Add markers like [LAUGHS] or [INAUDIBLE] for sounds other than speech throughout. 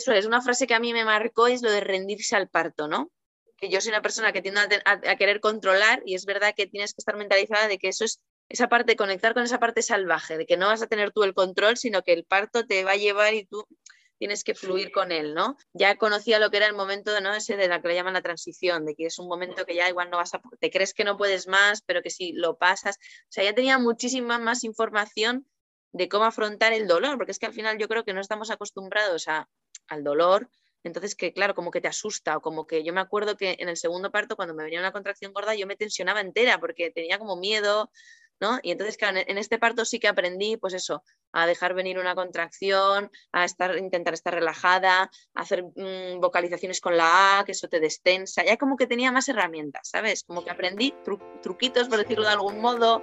Eso es una frase que a mí me marcó, es lo de rendirse al parto, ¿no? Que yo soy una persona que tiende a, querer controlar y es verdad que tienes que estar mentalizada de que eso es esa parte, conectar con esa parte salvaje, de que no vas a tener tú el control, sino que el parto te va a llevar y tú tienes que fluir con él, ¿no? Ya conocía lo que era el momento de, ¿no? Ese de la que le llaman la transición, de que es un momento que ya igual no vas a, te crees que no puedes más, pero que si lo pasas, o sea, ya tenía muchísima más información de cómo afrontar el dolor, porque es que al final yo creo que no estamos acostumbrados a, al dolor, entonces que claro, como que te asusta o como que yo me acuerdo que en el segundo parto cuando me venía una contracción gorda yo me tensionaba entera porque tenía como miedo, y entonces, claro, en este parto sí que aprendí, pues eso, a dejar venir una contracción, a estar, intentar estar relajada, a hacer mm, vocalizaciones con la A, que eso te destensa, ya como que tenía más herramientas, ¿sabes? Como que aprendí truquitos, por decirlo de algún modo,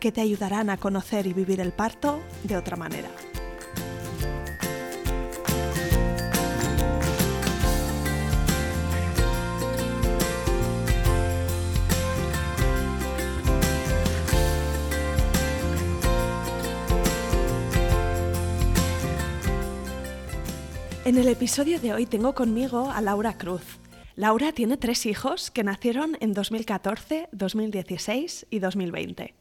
que te ayudarán a conocer y vivir el parto de otra manera. En el episodio de hoy tengo conmigo a Laura Cruz. Laura tiene tres hijos que nacieron en 2014, 2016 y 2020.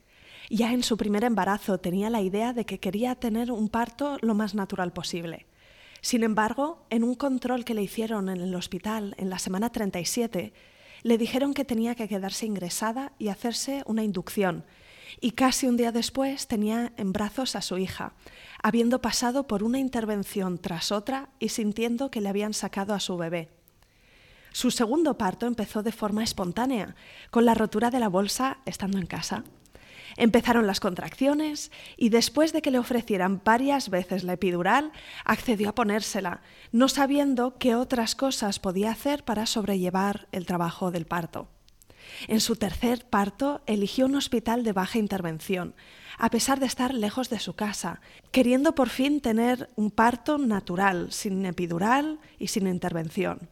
Ya en su primer embarazo tenía la idea de que quería tener un parto lo más natural posible. Sin embargo, en un control que le hicieron en el hospital en la semana 37, le dijeron que tenía que quedarse ingresada y hacerse una inducción. Y casi un día después tenía en brazos a su hija, habiendo pasado por una intervención tras otra y sintiendo que le habían sacado a su bebé. Su segundo parto empezó de forma espontánea, con la rotura de la bolsa estando en casa. Empezaron las contracciones y después de que le ofrecieran varias veces la epidural, accedió a ponérsela, no sabiendo qué otras cosas podía hacer para sobrellevar el trabajo del parto. En su tercer parto eligió un hospital de baja intervención, a pesar de estar lejos de su casa, queriendo por fin tener un parto natural, sin epidural y sin intervención.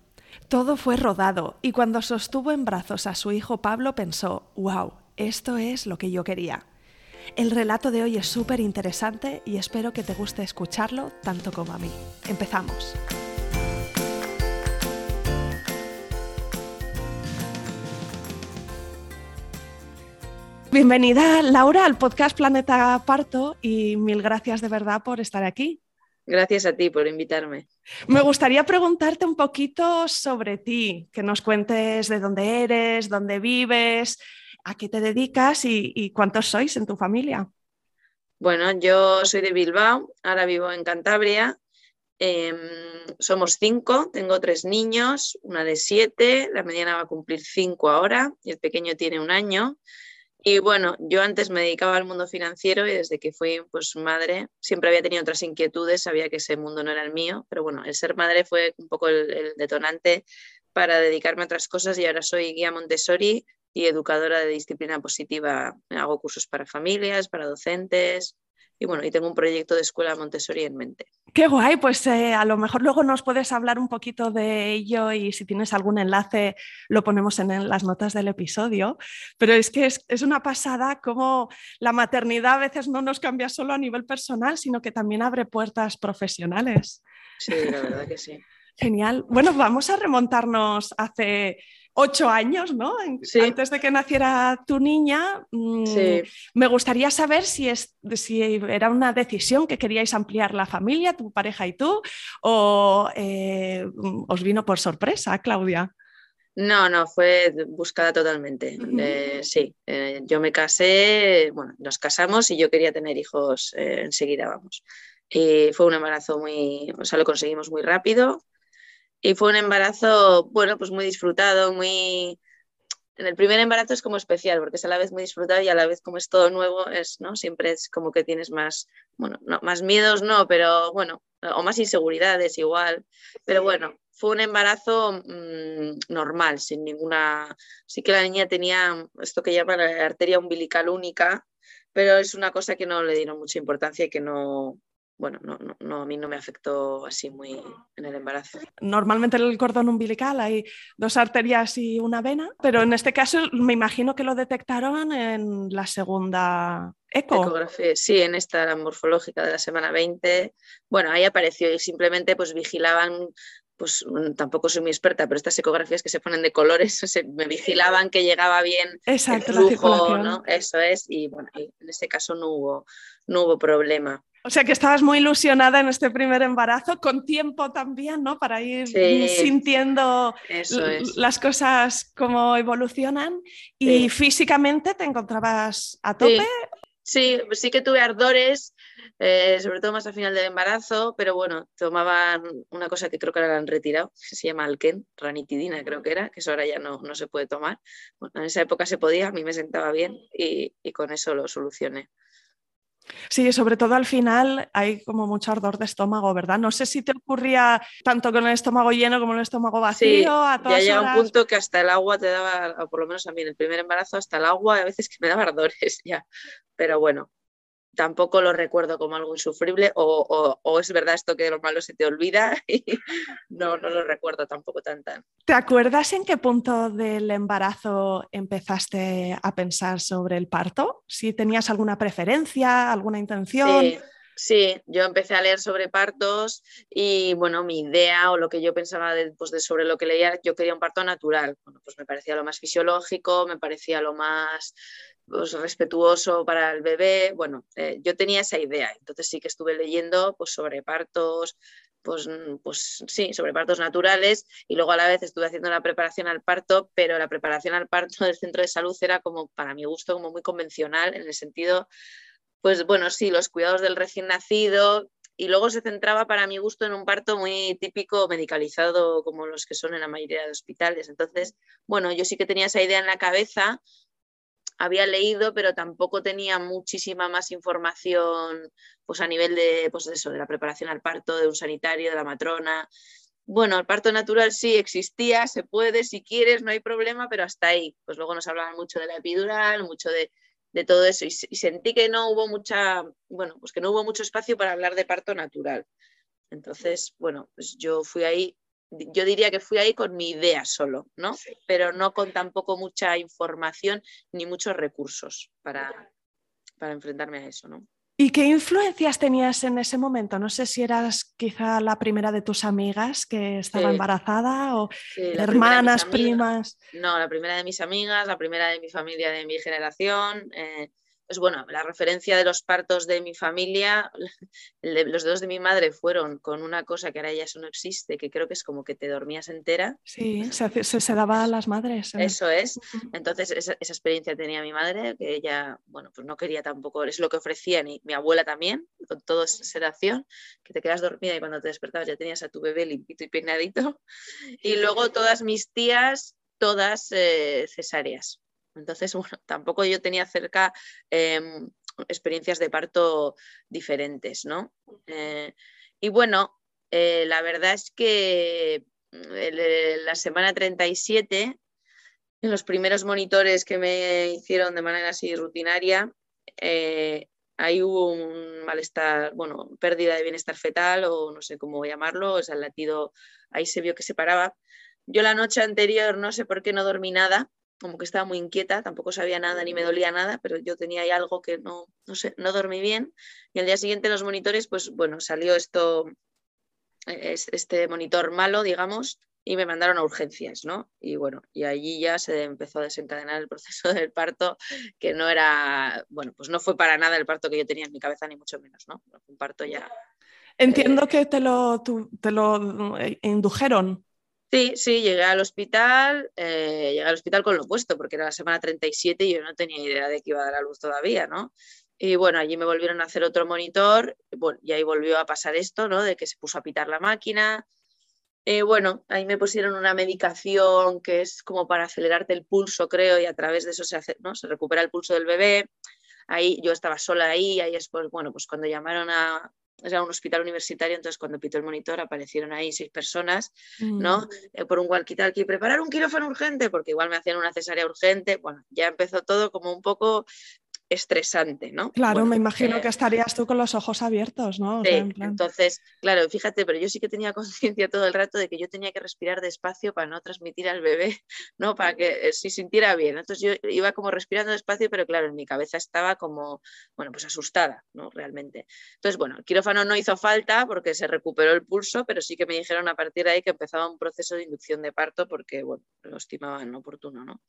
Todo fue rodado y cuando sostuvo en brazos a su hijo Pablo pensó, wow, esto es lo que yo quería. El relato de hoy es súper interesante y espero que te guste escucharlo tanto como a mí. Empezamos. Bienvenida Laura al podcast Planeta Parto y mil gracias de verdad por estar aquí. Gracias a ti por invitarme. Me gustaría preguntarte un poquito sobre ti, que nos cuentes de dónde eres, dónde vives, a qué te dedicas y, cuántos sois en tu familia. Bueno, yo soy de Bilbao, ahora vivo en Cantabria. Em, somos cinco, tengo tres niños, una de siete, la mediana va a cumplir cinco ahora y el pequeño tiene un año. Y bueno, yo antes me dedicaba al mundo financiero y desde que fui pues madre siempre había tenido otras inquietudes, sabía que ese mundo no era el mío, pero bueno, el ser madre fue un poco el detonante para dedicarme a otras cosas y ahora soy guía Montessori y educadora de disciplina positiva. Hago cursos para familias, para docentes y bueno, y tengo un proyecto de escuela Montessori en mente. Qué guay, pues eh, a lo mejor luego nos puedes hablar un poquito de ello y si tienes algún enlace lo ponemos en las notas del episodio. Pero es que es, es una pasada como la maternidad a veces no nos cambia solo a nivel personal, sino que también abre puertas profesionales. Sí, la verdad que sí. Genial. Bueno, vamos a remontarnos hace ocho años, ¿no? Antes de que naciera tu niña, mm, me gustaría saber si, es, si era una decisión que queríais ampliar la familia, tu pareja y tú, o eh, os vino por sorpresa, Claudia. No, no, fue buscada totalmente. Eh, sí, eh, yo me casé, bueno, nos casamos y yo quería tener hijos eh, enseguida, vamos. Y fue un embarazo muy, o sea, lo conseguimos muy rápido. Y fue un embarazo, bueno, pues muy disfrutado, muy... En el primer embarazo es como especial, porque es a la vez muy disfrutado y a la vez como es todo nuevo, es, ¿no? Siempre es como que tienes más, bueno, no, más miedos no, pero bueno, o más inseguridades igual. Pero bueno, fue un embarazo mm, normal, sin ninguna... Sí que la niña tenía esto que llaman la arteria umbilical única, pero es una cosa que no le dieron mucha importancia y que no, bueno, no, no, a mí no me afectó así muy en el embarazo. Normalmente en el cordón umbilical hay dos arterias y una vena, pero en este caso me imagino que lo detectaron en la segunda eco. Ecografía, sí, en esta morfológica de la semana 20. Bueno, ahí apareció y simplemente pues vigilaban pues mm, tampoco soy muy experta, pero estas ecografías que se ponen de colores [LAUGHS] me vigilaban que llegaba bien Exacto, el flujo, ¿no? Eso es, y bueno, en este caso no hubo, no hubo problema. O sea que estabas muy ilusionada en este primer embarazo, con tiempo también, ¿no? Para ir sintiendo las cosas como evolucionan. ¿Y físicamente te encontrabas a tope? Sí, sí que tuve ardores, eh, sobre todo más al final del embarazo, pero bueno, tomaban una cosa que creo que ahora la han retirado, que se llama alquén, ranitidina creo que era, que eso ahora ya no, no se puede tomar. Bueno, en esa época se podía, a mí me sentaba bien y, y con eso lo solucioné. Sí, sobre todo al final hay como mucho ardor de estómago, ¿verdad? No sé si te ocurría tanto con el estómago lleno como el estómago vacío. a todas ya llega un punto que hasta el agua te daba, o por lo menos a mí en el primer embarazo, hasta el agua a veces que me daba ardores [LAUGHS] ya. Pero bueno, tampoco lo recuerdo como algo insufrible o, es verdad esto que lo malo se te olvida [LAUGHS] y no, no lo recuerdo tampoco tan tan. ¿Te acuerdas en qué punto del embarazo empezaste a pensar sobre el parto? Si tenías alguna preferencia, alguna intención. Sí. Sí, yo empecé a leer sobre partos y bueno, mi idea o lo que yo pensaba pues, de, sobre lo que leía, yo quería un parto natural. Bueno, pues me parecía lo más fisiológico, me parecía lo más pues, respetuoso para el bebé. Bueno, eh, yo tenía esa idea, entonces sí que estuve leyendo pues, sobre partos, pues, pues sí, sobre partos naturales y luego a la vez estuve haciendo la preparación al parto, pero la preparación al parto [LAUGHS] del centro de salud era como, para mi gusto, como muy convencional en el sentido, pues bueno, sí, los cuidados del recién nacido y luego se centraba para mi gusto en un parto muy típico medicalizado como los que son en la mayoría de hospitales. Entonces, bueno, yo sí que tenía esa idea en la cabeza, había leído, pero tampoco tenía muchísima más información pues a nivel de, pues eso, de la preparación al parto, de un sanitario, de la matrona. Bueno, el parto natural sí existía, se puede, si quieres, no hay problema, pero hasta ahí. Pues luego nos hablaban mucho de la epidural, mucho de, todo eso y, y, sentí que no hubo mucha, bueno, pues que no hubo mucho espacio para hablar de parto natural. Entonces, bueno, pues yo fui ahí yo diría que fui ahí con mi idea solo, ¿no? Pero no con tampoco mucha información ni muchos recursos para, para enfrentarme a eso, ¿no? ¿Y qué influencias tenías en ese momento? No sé si eras quizá la primera de tus amigas que estaba embarazada o hermanas, primas. No, la primera de mis amigas, la primera de mi familia de mi generación. Eh, pues bueno, la referencia de los partos de mi familia, [LAUGHS] los dos de mi madre fueron con una cosa que ahora ya eso no existe, que creo que es como que te dormías entera. Sí, se, se, daba a las madres. ¿eh? Eso es. Entonces esa, experiencia tenía mi madre, que ella, bueno, pues no quería tampoco, es lo que ofrecía ni mi abuela también, con todo sedación, que te quedas dormida y cuando te despertabas ya tenías a tu bebé limpito y peinadito. Y luego todas mis tías, todas eh, cesáreas entonces, [LAUGHS] bueno, tampoco yo tenía cerca em, experiencias de parto diferentes, ¿no? Eh, y bueno, eh, la verdad es que mm, la semana 37, en los primeros monitores que me hicieron de manera así rutinaria, eh, ahí hubo un malestar, bueno, pérdida de bienestar fetal o no sé cómo llamarlo, o sea, el latido ahí se vio que se paraba. Yo la noche anterior no sé por qué no dormí nada, como que estaba muy inquieta, tampoco sabía nada ni me dolía nada, pero yo tenía ahí algo que no, no sé, no dormí bien. Y al día siguiente los monitores, pues bueno, salió esto, este monitor malo, digamos, y me mandaron a urgencias, ¿no? Y bueno, y allí ya se empezó a desencadenar el [LAUGHS] proceso del parto, que no era, bueno, pues no fue para nada el parto que yo tenía en mi cabeza, ni mucho menos, ¿no? Un parto ya... Entiendo que te lo, te lo eh, indujeron Sí, sí, llegué al hospital, eh, llegué al hospital con lo puesto, porque era la semana 37 y yo no tenía idea de que iba a dar a luz todavía, ¿no? Y bueno, allí me volvieron a hacer otro monitor, bueno, y ahí volvió a pasar esto, ¿no? De que se puso a pitar la máquina. Eh, bueno, ahí me pusieron una medicación que es como para acelerarte el pulso, creo, y a través de eso se, hace, ¿no? se recupera el pulso del bebé. Ahí yo estaba sola ahí, ahí después, bueno, pues cuando llamaron a, era un hospital universitario, entonces cuando pitó el monitor aparecieron ahí seis personas, ¿no? Mm. Eh, por un walkie-talkie, preparar un quirófano urgente, porque igual me hacían una cesárea urgente. Bueno, ya empezó todo como un poco estresante, ¿no? Claro, me imagino que estarías tú con los ojos abiertos, ¿no? sí, entonces, claro, fíjate, pero yo sí que tenía [LAUGHS] conciencia todo el rato de que yo tenía que respirar despacio para no transmitir al bebé, [LAUGHS] ¿no? Para que eh, se sintiera bien. Entonces yo iba como respirando despacio, pero claro, en mi cabeza estaba como, bueno, pues asustada, ¿no? Realmente. Entonces, bueno, el quirófano no hizo falta porque se recuperó el pulso, pero sí que me dijeron a partir de ahí que empezaba un proceso de inducción de parto porque, bueno, lo estimaban oportuno, ¿no?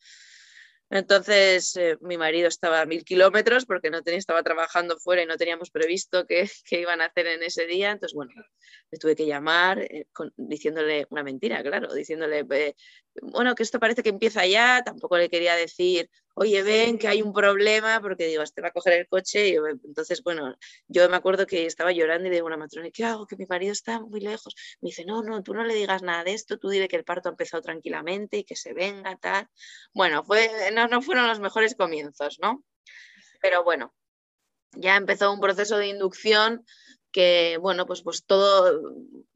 Entonces, eh, mi marido estaba a mil kilómetros porque no tenía, estaba trabajando fuera y no teníamos previsto qué, [LAUGHS] iban a hacer en ese día. Entonces, bueno, le tuve que llamar eh, diciéndole una mentira, claro, diciéndole, bueno, que esto parece que empieza ya. Tampoco le quería decir, oye, ven que hay un problema, porque digo, este va a coger el coche. Y entonces, bueno, yo me acuerdo que estaba llorando y le digo a una matrona, ¿qué hago? Que mi marido está muy lejos. Me dice, no, no, tú no le digas nada de esto, tú dile que el parto ha empezado tranquilamente y que se venga, tal. Bueno, fue, no, no fueron los mejores comienzos, ¿no? Pero bueno, ya empezó un proceso de inducción que, bueno, pues, pues todo,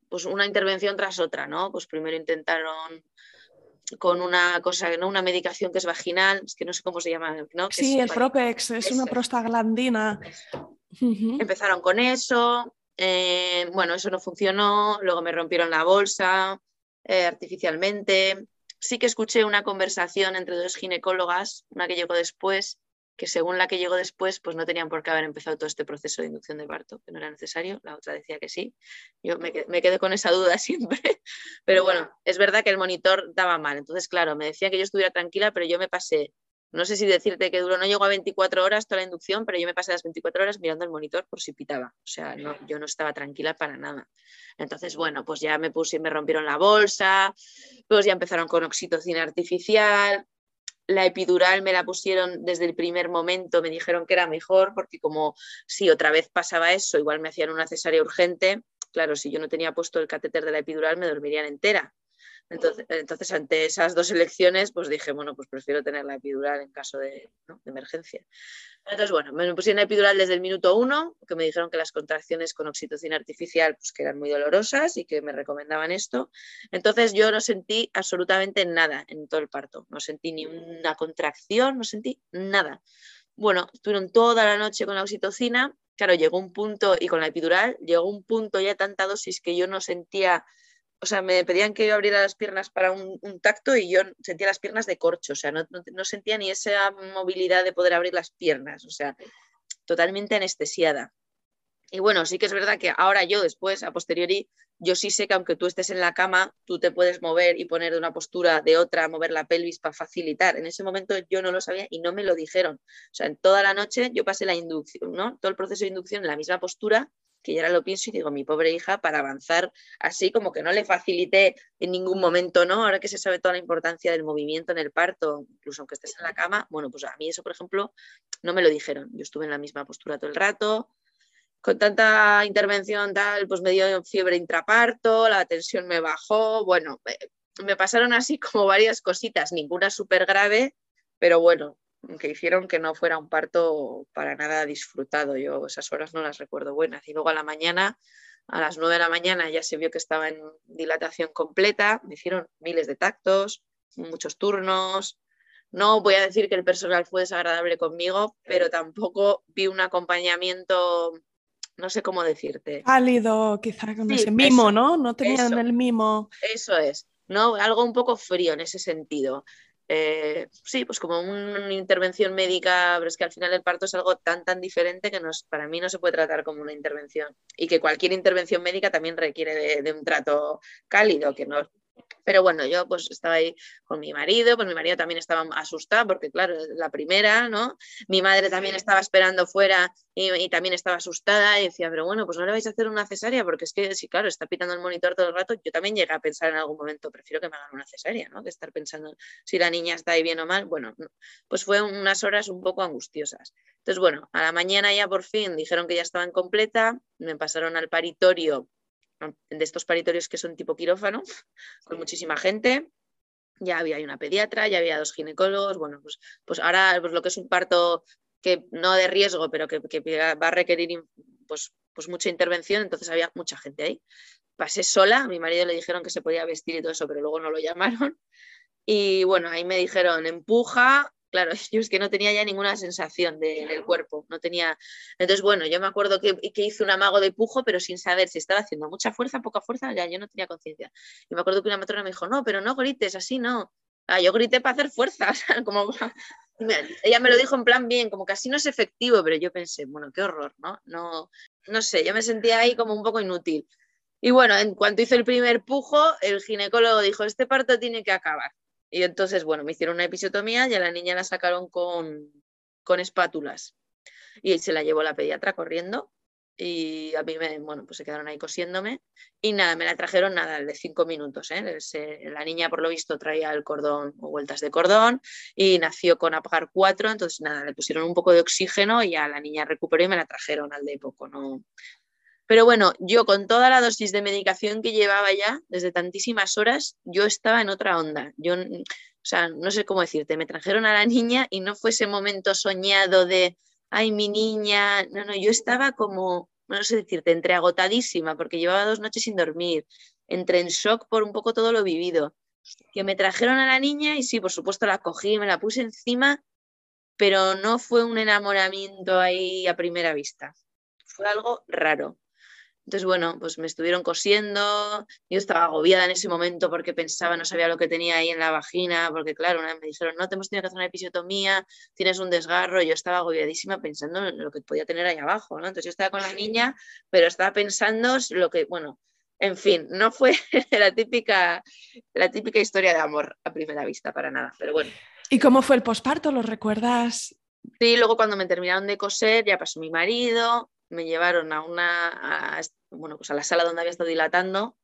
pues una intervención tras otra, ¿no? Pues primero intentaron con una cosa, ¿no? una medicación que es vaginal, es que no sé cómo se llama, ¿no? sí, el Propex, es una prostaglandina. Empezaron con eso, eh, bueno, eso no funcionó, luego me rompieron la bolsa eh, artificialmente. Sí que escuché una conversación entre dos ginecólogas, una que llegó después, que según la que llegó después, pues no tenían por qué haber empezado todo este proceso de inducción de parto, que no era necesario, la otra decía que sí. Yo me, quedé con esa duda [LAUGHS] siempre, pero bueno, es verdad que el monitor daba mal, entonces claro, me decía que yo estuviera tranquila, pero yo me pasé, no sé si decirte que duró, no llegó a 24 horas toda la inducción, pero yo me pasé las 24 horas mirando el monitor por si pitaba, o sea, no, yo no estaba tranquila para nada. Entonces, bueno, pues ya me puse, me rompieron la bolsa, pues ya empezaron con oxitocina artificial, la epidural me la pusieron desde el primer momento, me dijeron que era mejor, porque como si otra vez pasaba eso, igual me hacían una cesárea urgente, claro, si yo no tenía puesto el catéter de la epidural me dormirían entera. Entonces, ante esas dos elecciones, pues dije, bueno, pues prefiero tener la epidural en caso de, emergencia. Entonces, bueno, me pusieron la epidural desde el minuto uno, que me dijeron que las contracciones con oxitocina artificial pues, que eran muy dolorosas y que me recomendaban esto. Entonces yo no sentí absolutamente nada en todo el parto, no sentí ni una contracción, no sentí nada. Bueno, estuvieron toda la noche con la oxitocina, claro, llegó un punto, y con la epidural, llegó un punto ya tanta dosis que yo no sentía o sea, me pedían que abriera las piernas para un, tacto y yo sentía las piernas de corcho, o sea, no, sentía ni esa movilidad de poder abrir las piernas, o sea, totalmente anestesiada. Y bueno, sí que es verdad que ahora yo después, a posteriori, yo sí sé que aunque tú estés en la cama, tú te puedes mover y poner de una postura de otra, mover la pelvis para facilitar. En ese momento yo no lo sabía y no me lo dijeron. O sea, en toda la noche yo pasé la inducción, ¿no? Todo el proceso de inducción en la misma postura que yo ahora lo pienso y digo, mi pobre hija, para avanzar así, como que no le facilité en ningún momento, ¿no? Ahora que se sabe toda la importancia del movimiento en el parto, incluso aunque estés en la cama, bueno, pues a mí eso, por ejemplo, no me lo dijeron. Yo estuve en la misma postura todo el rato, con tanta intervención tal, pues me dio fiebre intraparto, la tensión me bajó, bueno, me pasaron así como varias cositas, ninguna súper grave, pero bueno, que hicieron que no fuera un parto para nada disfrutado. Yo esas horas no las recuerdo buenas. Y luego a la mañana, a las nueve de la mañana, ya se vio que estaba en dilatación completa. Me hicieron miles de tactos, muchos turnos. No voy a decir que el personal fue desagradable conmigo, pero tampoco vi un acompañamiento, no sé cómo decirte. Cálido, quizá con ese mimo, ¿no? No tenían el mimo. Eso es, ¿no? Algo un poco frío en ese sentido. Eh, sí, pues como una intervención médica, pero es que al final el parto es algo tan, tan diferente que nos, para mí no se puede tratar como una intervención. Y que cualquier intervención médica también requiere de, un trato cálido, que no, Pero bueno, yo pues estaba ahí con mi marido, pues mi marido también estaba asustado porque claro, la primera, ¿no? Mi madre también estaba esperando fuera y, también estaba asustada y decía, pero bueno, pues no le vais a hacer una cesárea porque es que si claro, está pitando el monitor todo el rato, yo también llegué a pensar en algún momento, prefiero que me hagan una cesárea, ¿no? Que estar pensando si la niña está ahí bien o mal. Bueno, pues fue unas horas un poco angustiosas. Entonces, bueno, a la mañana ya por fin dijeron que ya estaban completa, me pasaron al paritorio de estos paritorios que son tipo quirófano, [LAUGHS] con muchísima gente. Ya había una pediatra, ya había dos ginecólogos. Bueno, pues, pues ahora pues lo que es un parto que no de riesgo, pero que, va a requerir pues, pues mucha intervención, entonces había mucha gente ahí. Pasé sola, a mi marido le dijeron que se podía vestir y todo eso, pero luego no lo [LAUGHS] llamaron. Y bueno, ahí me dijeron, empuja, Claro, [LAUGHS] yo es que no tenía ya ninguna sensación del cuerpo, no tenía... Entonces, bueno, yo me acuerdo que, hice un amago de pujo, pero sin saber si estaba haciendo mucha fuerza, poca fuerza, ya yo no tenía conciencia. Y me acuerdo que una matrona me dijo, no, pero no grites, así no. Ah, yo grité para hacer fuerza, [LAUGHS] o sea, como... Ella me lo dijo en plan bien, como que así no es efectivo, pero yo pensé, bueno, qué horror, ¿no? No, no sé, yo me sentía ahí como un poco inútil. Y bueno, en cuanto hice el primer pujo, el ginecólogo dijo, este parto tiene que acabar. Y entonces, bueno, me hicieron una episiotomía y a la niña la sacaron con, con espátulas. Y se la llevó la pediatra corriendo y a mí me, bueno, pues se quedaron ahí cosiéndome y nada, me la trajeron nada, de cinco minutos. ¿eh? la niña por lo visto traía el cordón o vueltas de cordón y nació con apagar cuatro, entonces nada, le pusieron un poco de oxígeno y a la niña recuperó y me la trajeron al de poco, no, pero bueno, yo con toda la dosis de medicación que llevaba ya, desde tantísimas horas, yo estaba en otra onda. Yo, o sea, no sé cómo decirte, me trajeron a la niña y no fue ese momento soñado de, ay, mi niña, no, no, yo estaba como, no sé decirte, entre agotadísima, porque llevaba dos noches sin dormir, entre en shock por un poco todo lo vivido. Que me trajeron a la niña y sí, por supuesto la cogí, me la puse encima, pero no fue un enamoramiento ahí a primera vista. Fue algo raro. Entonces, bueno, pues me estuvieron cosiendo, yo estaba agobiada en ese momento porque pensaba, no sabía lo que tenía ahí en la vagina, porque claro, una vez me dijeron, no, te hemos tenido que hacer una episiotomía, tienes un desgarro, y yo estaba agobiadísima pensando en lo que podía tener ahí abajo, ¿no? Entonces yo estaba con la niña, pero estaba pensando lo que, bueno, en fin, no fue [LAUGHS] la típica, la típica historia de amor a primera vista, para nada, pero bueno. ¿Y cómo fue el posparto? ¿Lo recuerdas? Sí, luego cuando me terminaron de coser, ya pasó mi marido, me llevaron a una, bueno, pues a la sala donde había estado dilatando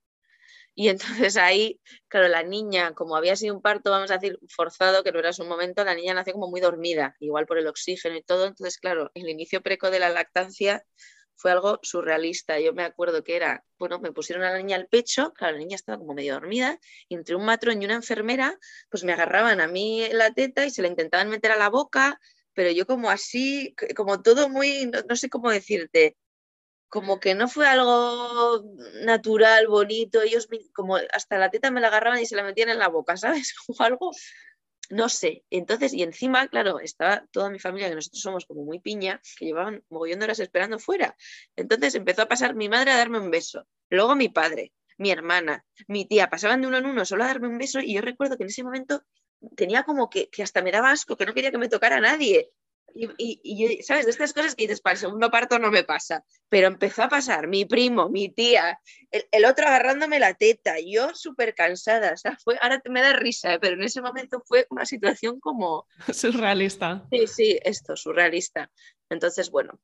y entonces ahí, claro, la niña, como había sido un parto, vamos a decir, forzado, que no era su momento, la niña nació como muy dormida, igual por el oxígeno y todo. Entonces, claro, el inicio preco de la lactancia fue algo surrealista. Yo me acuerdo que era, bueno, me pusieron a la niña al pecho, claro, la niña estaba como medio dormida, y entre un matrón y una enfermera, pues me agarraban a mí la teta y se la intentaban meter a la boca, pero yo como así, como todo muy, no, sé cómo decirte, como que no fue algo natural, bonito, ellos como hasta la teta me la agarraban y se la metían en la boca, ¿sabes? [LAUGHS] Como algo, no sé. Entonces, y encima, claro, estaba toda mi familia, que nosotros somos como muy piña, que llevaban mogollón horas esperando fuera. Entonces empezó a pasar mi madre a darme un beso, luego mi padre, mi hermana, mi tía, pasaban de uno en uno solo a darme un beso y yo recuerdo que en ese momento tenía como que, hasta me daba asco, que no quería que me tocara a nadie. Y, ¿sabes? De estas cosas que dices, para el segundo parto no me pasa, pero empezó a pasar mi primo, mi tía, el, otro agarrándome la teta, yo súper cansada, o sea, fue, ahora me da risa, ¿eh? pero en ese momento fue una situación como... [LAUGHS] Surrealista. Sí, sí, esto, surrealista. Entonces, bueno,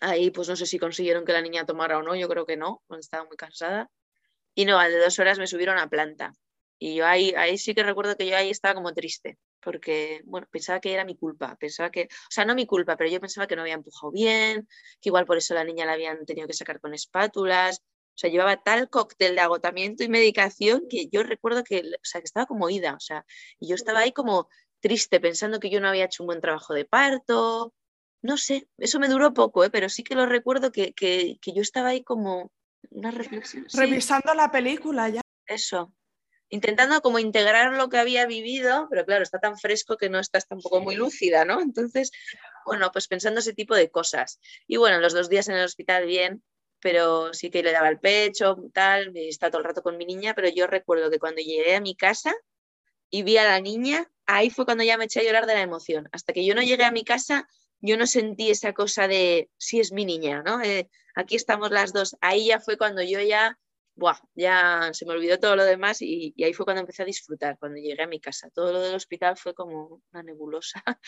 ahí pues no sé si consiguieron que la niña tomara o no, yo creo que no, estaba muy cansada. Y no, de dos horas me subieron a planta. Y yo ahí, ahí sí que recuerdo que yo ahí estaba como triste, porque, bueno, pensaba que era mi culpa, pensaba que, o sea, no mi culpa, pero yo pensaba que no había empujado bien, que igual por eso la niña la habían tenido que sacar con espátulas, o sea, llevaba tal cóctel de agotamiento y medicación que yo recuerdo que, o sea, que estaba como ida, o sea, y yo estaba ahí como triste, pensando que yo no había hecho un buen trabajo de parto, no sé, eso me duró poco, ¿eh? pero sí que lo recuerdo que, que, que yo estaba ahí como una reflexión. Revisando la película ya. Eso, intentando como integrar lo que había vivido, pero claro, está tan fresco que no estás tampoco muy lúcida, ¿no? Entonces, bueno, pues pensando ese tipo de cosas. Y bueno, los dos días en el hospital bien, pero sí que le daba el pecho, tal, está todo el rato con mi niña, pero yo recuerdo que cuando llegué a mi casa y vi a la niña, ahí fue cuando ya me eché a llorar de la emoción. Hasta que yo no llegué a mi casa, yo no sentí esa cosa de, sí es mi niña, ¿no? Eh, aquí estamos las dos. Ahí ya fue cuando yo ya buah, ya se me olvidó todo lo demás y, ahí fue cuando empecé a disfrutar, cuando llegué a mi casa. Todo lo del hospital fue como una nebulosa. [LAUGHS]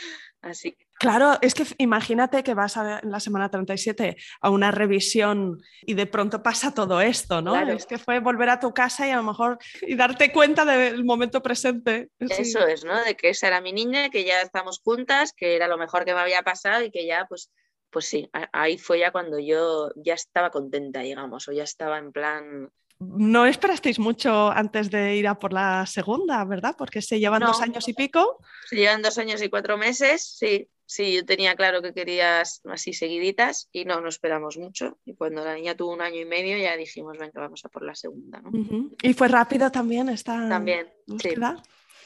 Así Claro, es que imagínate que vas a, en la semana 37 a una revisión y de pronto pasa todo esto, ¿no? Es que fue volver a tu casa y a lo mejor y darte cuenta del momento presente. Eso es, ¿no? De que esa era mi niña, que ya estamos juntas, que era lo mejor que me había pasado y que ya pues pues sí, ahí fue ya cuando yo ya estaba contenta, digamos, o ya estaba en plan... No esperasteis mucho antes de ir a por la segunda, ¿verdad? Porque se llevan dos años y pico. Se llevan dos años y cuatro meses, sí. Sí, yo tenía claro que querías así seguiditas y no, no esperamos mucho. Y cuando la niña tuvo un año y medio ya dijimos, venga, vamos a por la segunda. Y fue rápido también esta También, sí.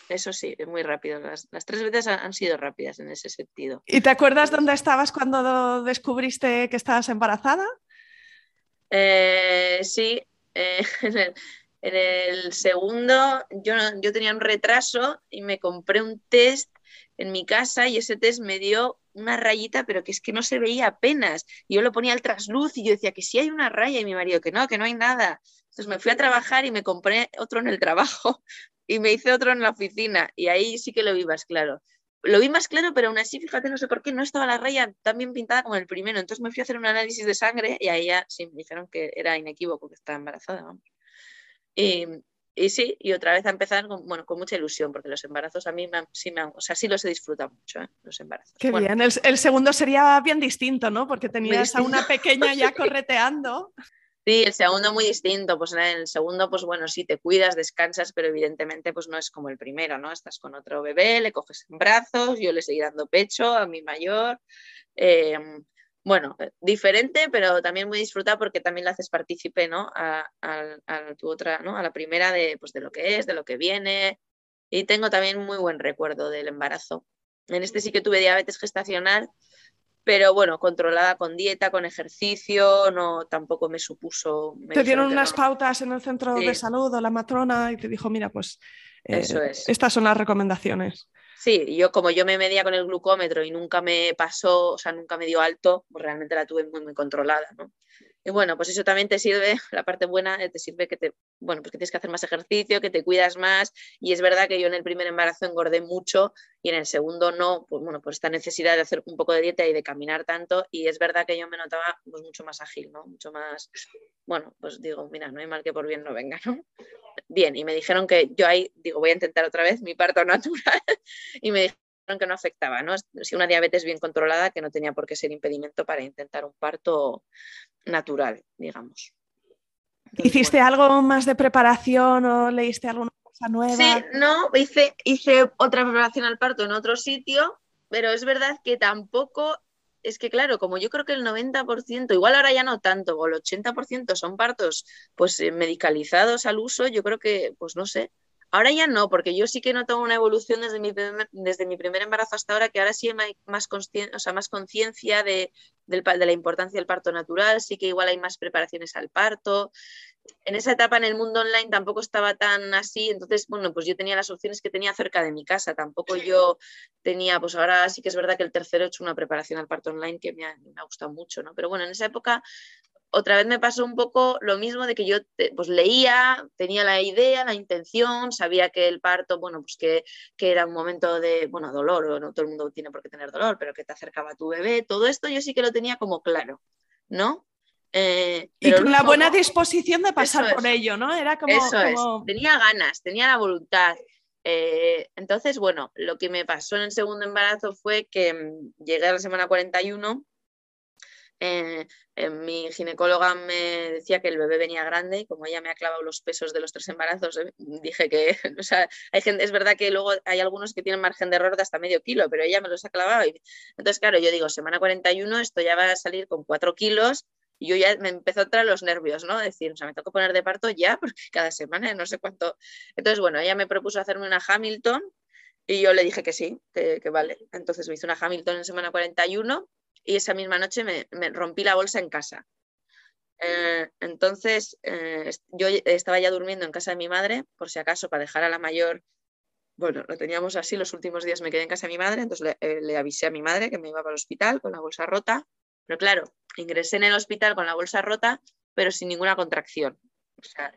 Eso sí, es muy rápido. Las, tres veces han, sido rápidas en ese sentido. ¿Y te acuerdas dónde estabas cuando descubriste que estabas embarazada? Eh, sí, eh, [LAUGHS] en, el, segundo yo, yo tenía un retraso y me compré un test en mi casa y ese test me dio una rayita, pero que es que no se veía apenas. Y yo lo ponía al trasluz y yo decía que sí hay una raya y mi marido que no, que no hay nada. Entonces me fui a trabajar y me compré otro en el trabajo y me hice otro en la oficina y ahí sí que lo vi más claro. Lo vi más claro, pero aún así, fíjate, no sé por qué, no estaba la raya tan bien pintada como el primero. Entonces me fui a hacer un análisis de sangre y ahí ya sí me dijeron que era inequívoco que estaba embarazada. Vamos. Y, y, sí, y otra vez a empezar con, bueno, con mucha ilusión, porque los embarazos a mí me, sí, me o sea, sí los he disfrutado mucho, ¿eh? los embarazos. Qué bien, el, el, segundo sería bien distinto, ¿no? Porque tenías a una pequeña ya [LAUGHS] correteando. Sí, el segundo muy distinto, pues en el segundo, pues bueno, sí, te cuidas, descansas, pero evidentemente pues no es como el primero, ¿no? Estás con otro bebé, le coges en brazos, yo le seguí dando pecho a mi mayor. Em, bueno, diferente, pero también muy disfrutada porque también la haces partícipe, ¿no? A, tu otra, ¿no? A la primera de, pues, de lo que es, de lo que viene. Y tengo también muy buen recuerdo del embarazo. En este sí que tuve diabetes gestacional pero bueno, controlada con dieta, con ejercicio, no tampoco me supuso. te dieron unas pautas en el centro de salud o la matrona y te dijo, mira, pues eh, estas son las recomendaciones. Sí, yo como yo me medía con el glucómetro y nunca me pasó, o sea, nunca me dio alto, pues realmente la tuve muy, muy controlada, ¿no? Y bueno, pues eso también te sirve, [LAUGHS] la parte buena eh, te sirve que te, bueno, pues que tienes que hacer más ejercicio, que te cuidas más. Y es verdad que yo en el primer embarazo engordé mucho y en el segundo no, pues bueno, por esta necesidad de hacer un poco de dieta y de caminar tanto. Y es verdad que yo me notaba pues mucho más ágil, ¿no? Mucho más, bueno, pues digo, mira, no hay mal que por bien no venga, ¿no? Bien, y me dijeron que yo ahí, digo, voy a intentar otra vez mi parto [LAUGHS] natural y me que no afectaba, ¿no? Si una diabetes bien controlada, que no tenía por qué ser impedimento para intentar un parto natural, digamos. ¿Hiciste algo más de preparación o leíste alguna cosa nueva? Sí, no, hice, hice otra preparación al parto en otro sitio, pero es verdad que tampoco, es que claro, como yo creo que el 90%, igual ahora ya no tanto, o el 80% son partos pues eh, medicalizados al uso, yo creo que, pues no sé, Ahora ya no, porque yo sí que noto una evolución desde mi primer, desde mi primer embarazo hasta ahora, que ahora sí hay más, o sea, más conciencia de, de la importancia del parto natural, sí que igual hay más preparaciones al parto. En esa etapa en el mundo online tampoco estaba tan así, entonces, bueno, pues yo tenía las opciones que tenía cerca de mi casa, tampoco yo tenía, pues ahora sí que es verdad que el tercero he hecho una preparación al parto online que me ha, me ha gustado mucho, ¿no? Pero bueno, en esa época otra vez me pasó un poco lo mismo de que yo pues leía, tenía la idea, la intención, sabía que el parto, bueno, pues que, era un momento de, bueno, dolor, o no todo el mundo tiene por qué tener dolor, pero que te acercaba a tu bebé, todo esto yo sí que lo tenía como claro, ¿no? Eh, y con la buena disposición de pasar por ello, ¿no? Era como... Eso es, tenía ganas, tenía la voluntad. Eh, entonces, bueno, lo que me pasó en el segundo embarazo fue que mm, llegué a la semana 41 eh, eh, mi ginecóloga me decía que el bebé venía grande y como ella me ha clavado los pesos de los tres embarazos, eh, dije que, [LAUGHS] o sea, hay gente, es verdad que luego hay algunos que tienen margen de error de hasta medio kilo, pero ella me los ha clavado. Y, entonces, claro, yo digo, semana 41, esto ya va a salir con cuatro kilos y yo ya me empezó a traer los nervios, ¿no? Decir, o sea, me tengo que poner de parto ya, [LAUGHS] porque cada semana no sé cuánto. Entonces, bueno, ella me propuso hacerme una Hamilton y yo le dije que sí, que, que vale. Entonces me hice una Hamilton en semana 41 y esa misma noche me, rompí la bolsa en casa. Eh, entonces, eh, yo estaba ya durmiendo en casa de mi madre, por si acaso, para dejar a la mayor. Bueno, lo teníamos así, los últimos días me quedé en casa de mi madre, entonces le, eh, avisé a mi madre que me iba para el hospital con la bolsa rota. Pero claro, ingresé en el hospital con la bolsa rota, pero sin ninguna contracción. O sea,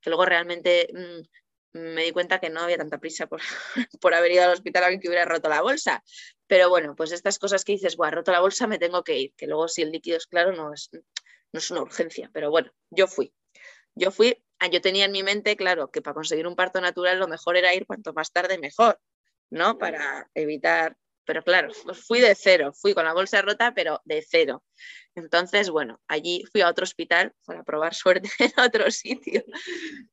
que luego realmente mm, me di cuenta que no había tanta prisa por, [LAUGHS] por haber ido al hospital a alguien que hubiera roto la bolsa. Pero bueno, pues estas cosas que dices, bueno, roto la bolsa, me tengo que ir, que luego si el líquido es claro no es, no es una urgencia. Pero bueno, yo fui. Yo fui, ah, yo tenía en mi mente, claro, que para conseguir un parto natural lo mejor era ir cuanto más tarde mejor, ¿no? Para evitar pero claro, fui de cero, fui con la bolsa rota, pero de cero. Entonces, bueno, allí fui a otro hospital para probar [LAUGHS] suerte en otro sitio.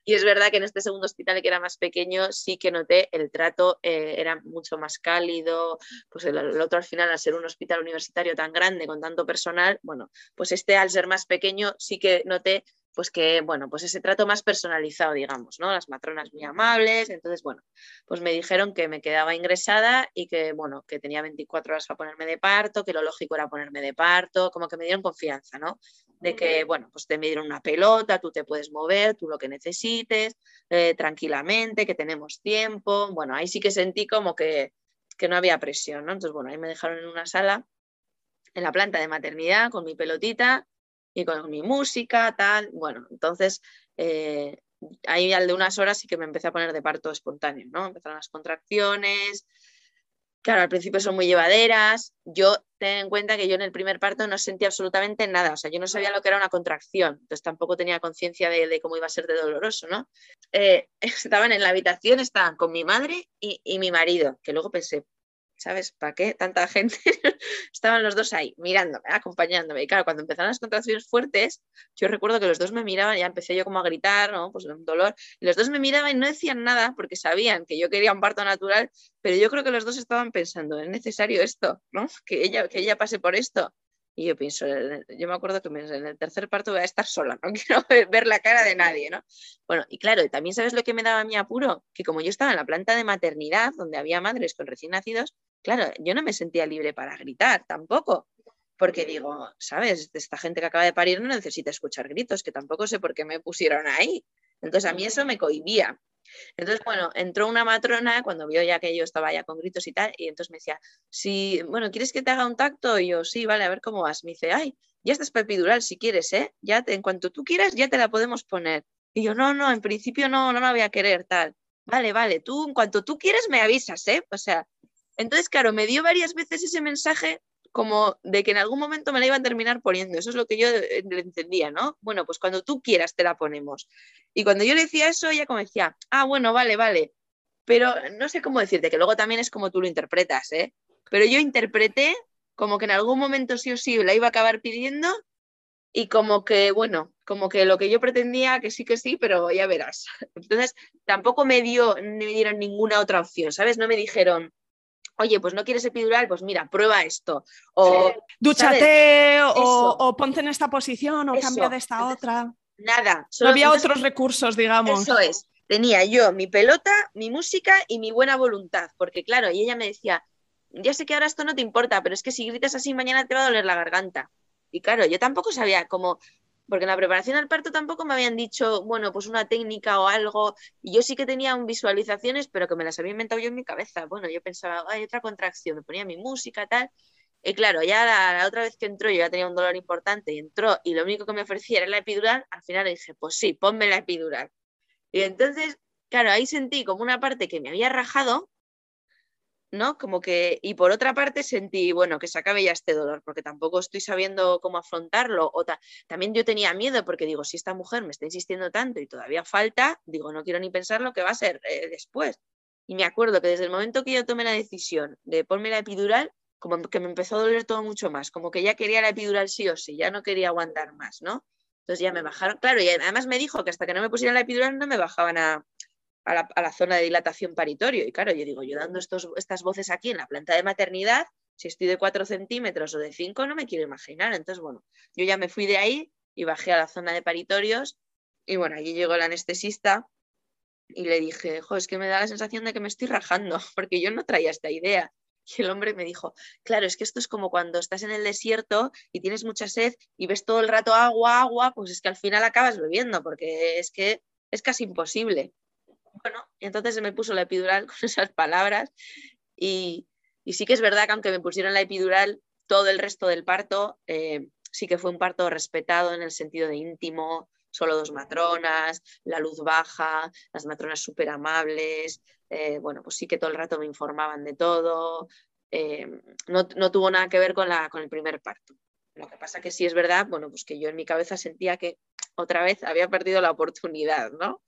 Y es verdad que en este segundo hospital, que era más pequeño, sí que noté el trato eh, era mucho más cálido. Pues el, el, otro al final, al ser un hospital universitario tan grande, con tanto personal, bueno, pues este al ser más pequeño sí que noté pues que, bueno, pues ese trato más personalizado, digamos, ¿no? Las matronas muy amables, entonces, bueno, pues me dijeron que me quedaba ingresada y que, bueno, que tenía 24 horas para ponerme de parto, que lo lógico era ponerme de parto, como que me dieron confianza, ¿no? De que, bueno, pues te me dieron una pelota, tú te puedes mover, tú lo que necesites, eh, tranquilamente, que tenemos tiempo, bueno, ahí sí que sentí como que, que no había presión, ¿no? Entonces, bueno, ahí me dejaron en una sala, en la planta de maternidad, con mi pelotita, y con mi música, tal. Bueno, entonces eh, ahí al de unas horas sí que me empecé a poner de parto espontáneo, ¿no? Empezaron las contracciones. Claro, al principio son muy llevaderas. Yo ten en cuenta que yo en el primer parto no sentía absolutamente nada, o sea, yo no sabía lo que era una contracción, entonces tampoco tenía conciencia de, cómo iba a ser de doloroso, ¿no? Eh, [LAUGHS] estaban en la habitación, estaban con mi madre y, y mi marido, que luego pensé, ¿sabes? ¿Para qué tanta gente? [LAUGHS] Estaban los dos ahí, mirándome, acompañándome. Y claro, cuando empezaron las contracciones fuertes, yo recuerdo que los dos me miraban, ya empecé yo como a gritar, ¿no? Pues un dolor. Y los dos me miraban y no decían nada porque sabían que yo quería un parto natural, pero yo creo que los dos estaban pensando, es necesario esto, ¿no? [LAUGHS] Que ella, que ella pase por esto. Y yo pienso, yo me acuerdo que en el tercer parto voy a estar sola, no [LAUGHS] quiero ver la cara de nadie, ¿no? Bueno, y claro, también sabes lo que me daba mi apuro, que como yo estaba en la planta de maternidad, donde había madres con recién nacidos, claro, yo no me sentía libre para gritar tampoco, porque digo, ¿sabes? Esta gente que acaba de parir no necesita escuchar gritos, que tampoco sé por qué me pusieron ahí. Entonces a mí eso me cohibía. Entonces, bueno, entró una matrona cuando vio ya que yo estaba ya con gritos y tal, y entonces me decía, si, bueno, ¿quieres que te haga un tacto? Y yo, sí, vale, a ver cómo vas. Me dice, ay, ya estás epidural si quieres, ¿eh? Ya en cuanto tú quieras, ya te la podemos poner. Y yo, no, no, en principio no, no la voy a querer, tal. Vale, vale, tú en cuanto tú quieres me avisas, ¿eh? O sea, entonces, claro, me dio varias veces ese mensaje como de que en algún momento me la iban a terminar poniendo. Eso es lo que yo eh, entendía, ¿no? Bueno, pues cuando tú quieras te la ponemos. Y cuando yo le decía eso, ella como decía, ah, bueno, vale, vale. Pero no sé cómo decirte, que luego también es como tú lo interpretas, ¿eh? Pero yo interpreté como que en algún momento sí o sí la iba a acabar pidiendo y como que, bueno, como que lo que yo pretendía, que sí que sí, pero ya verás. [LAUGHS] Entonces, tampoco me, dio, me dieron ninguna otra opción, ¿sabes? No me dijeron, oye, pues no quieres epidural, pues mira, prueba esto. O, Dúchate o, ponte en esta posición o cambia de esta otra. Nada. No había otros recursos, digamos. Eso es. Tenía yo mi pelota, mi música y mi buena voluntad, porque claro, y ella me decía, ya sé que ahora esto no te importa, pero es que si gritas así mañana te va a doler la garganta. Y claro, yo tampoco sabía cómo, porque en la preparación al parto tampoco me habían dicho, bueno, pues una técnica o algo, yo sí que tenía visualizaciones, pero que me las había inventado yo en mi cabeza. Bueno, yo pensaba, hay otra contracción, me ponía mi música, tal. Y claro, ya la, otra vez que entró, yo ya tenía un dolor importante y entró, y lo único que me ofrecía era la epidural, al final dije, pues sí, ponme la epidural. Y entonces, claro, ahí sentí como una parte que me había rajado, ¿no? Como que, y por otra parte sentí, bueno, que se acabe ya este dolor, porque tampoco estoy sabiendo cómo afrontarlo. O también yo tenía miedo, porque digo, si esta mujer me está insistiendo tanto y todavía falta, digo, no quiero ni pensar lo que va a ser eh, después. Y me acuerdo que desde el momento que yo tomé la decisión de ponerme la epidural, como que me empezó a doler todo mucho más, como que ya quería la epidural sí o sí, ya no quería aguantar más, ¿no? Entonces ya me bajaron, claro, y además me dijo que hasta que no me pusieran la epidural no me bajaban a, a la, zona de dilatación paritorio. Y claro, yo digo, yo dando estos, estas voces aquí en la planta de maternidad, si estoy de 4 centímetros o de 5, no me quiero imaginar. Entonces, bueno, yo ya me fui de ahí y bajé a la zona de paritorios y bueno, allí llegó el anestesista y le dije, jo, es que me da la sensación de que me estoy rajando, [LAUGHS] porque yo no traía esta idea. Y el hombre me dijo, claro, es que esto es como cuando estás en el desierto y tienes mucha sed y ves todo el rato agua, agua, pues es que al final acabas bebiendo, porque es que es casi imposible. Bueno, y entonces se me puso la epidural [LAUGHS] con esas palabras y, sí que es verdad que aunque me pusieron la epidural, todo el resto del parto eh, sí que fue un parto respetado en el sentido de íntimo. Solo dos matronas, la luz baja, las matronas súper amables, eh, bueno, pues sí que todo el rato me informaban de todo, eh, no, tuvo nada que ver con, la, con el primer parto. Lo que pasa que sí es verdad, bueno, pues que yo en mi cabeza sentía que otra vez había perdido la oportunidad, ¿no?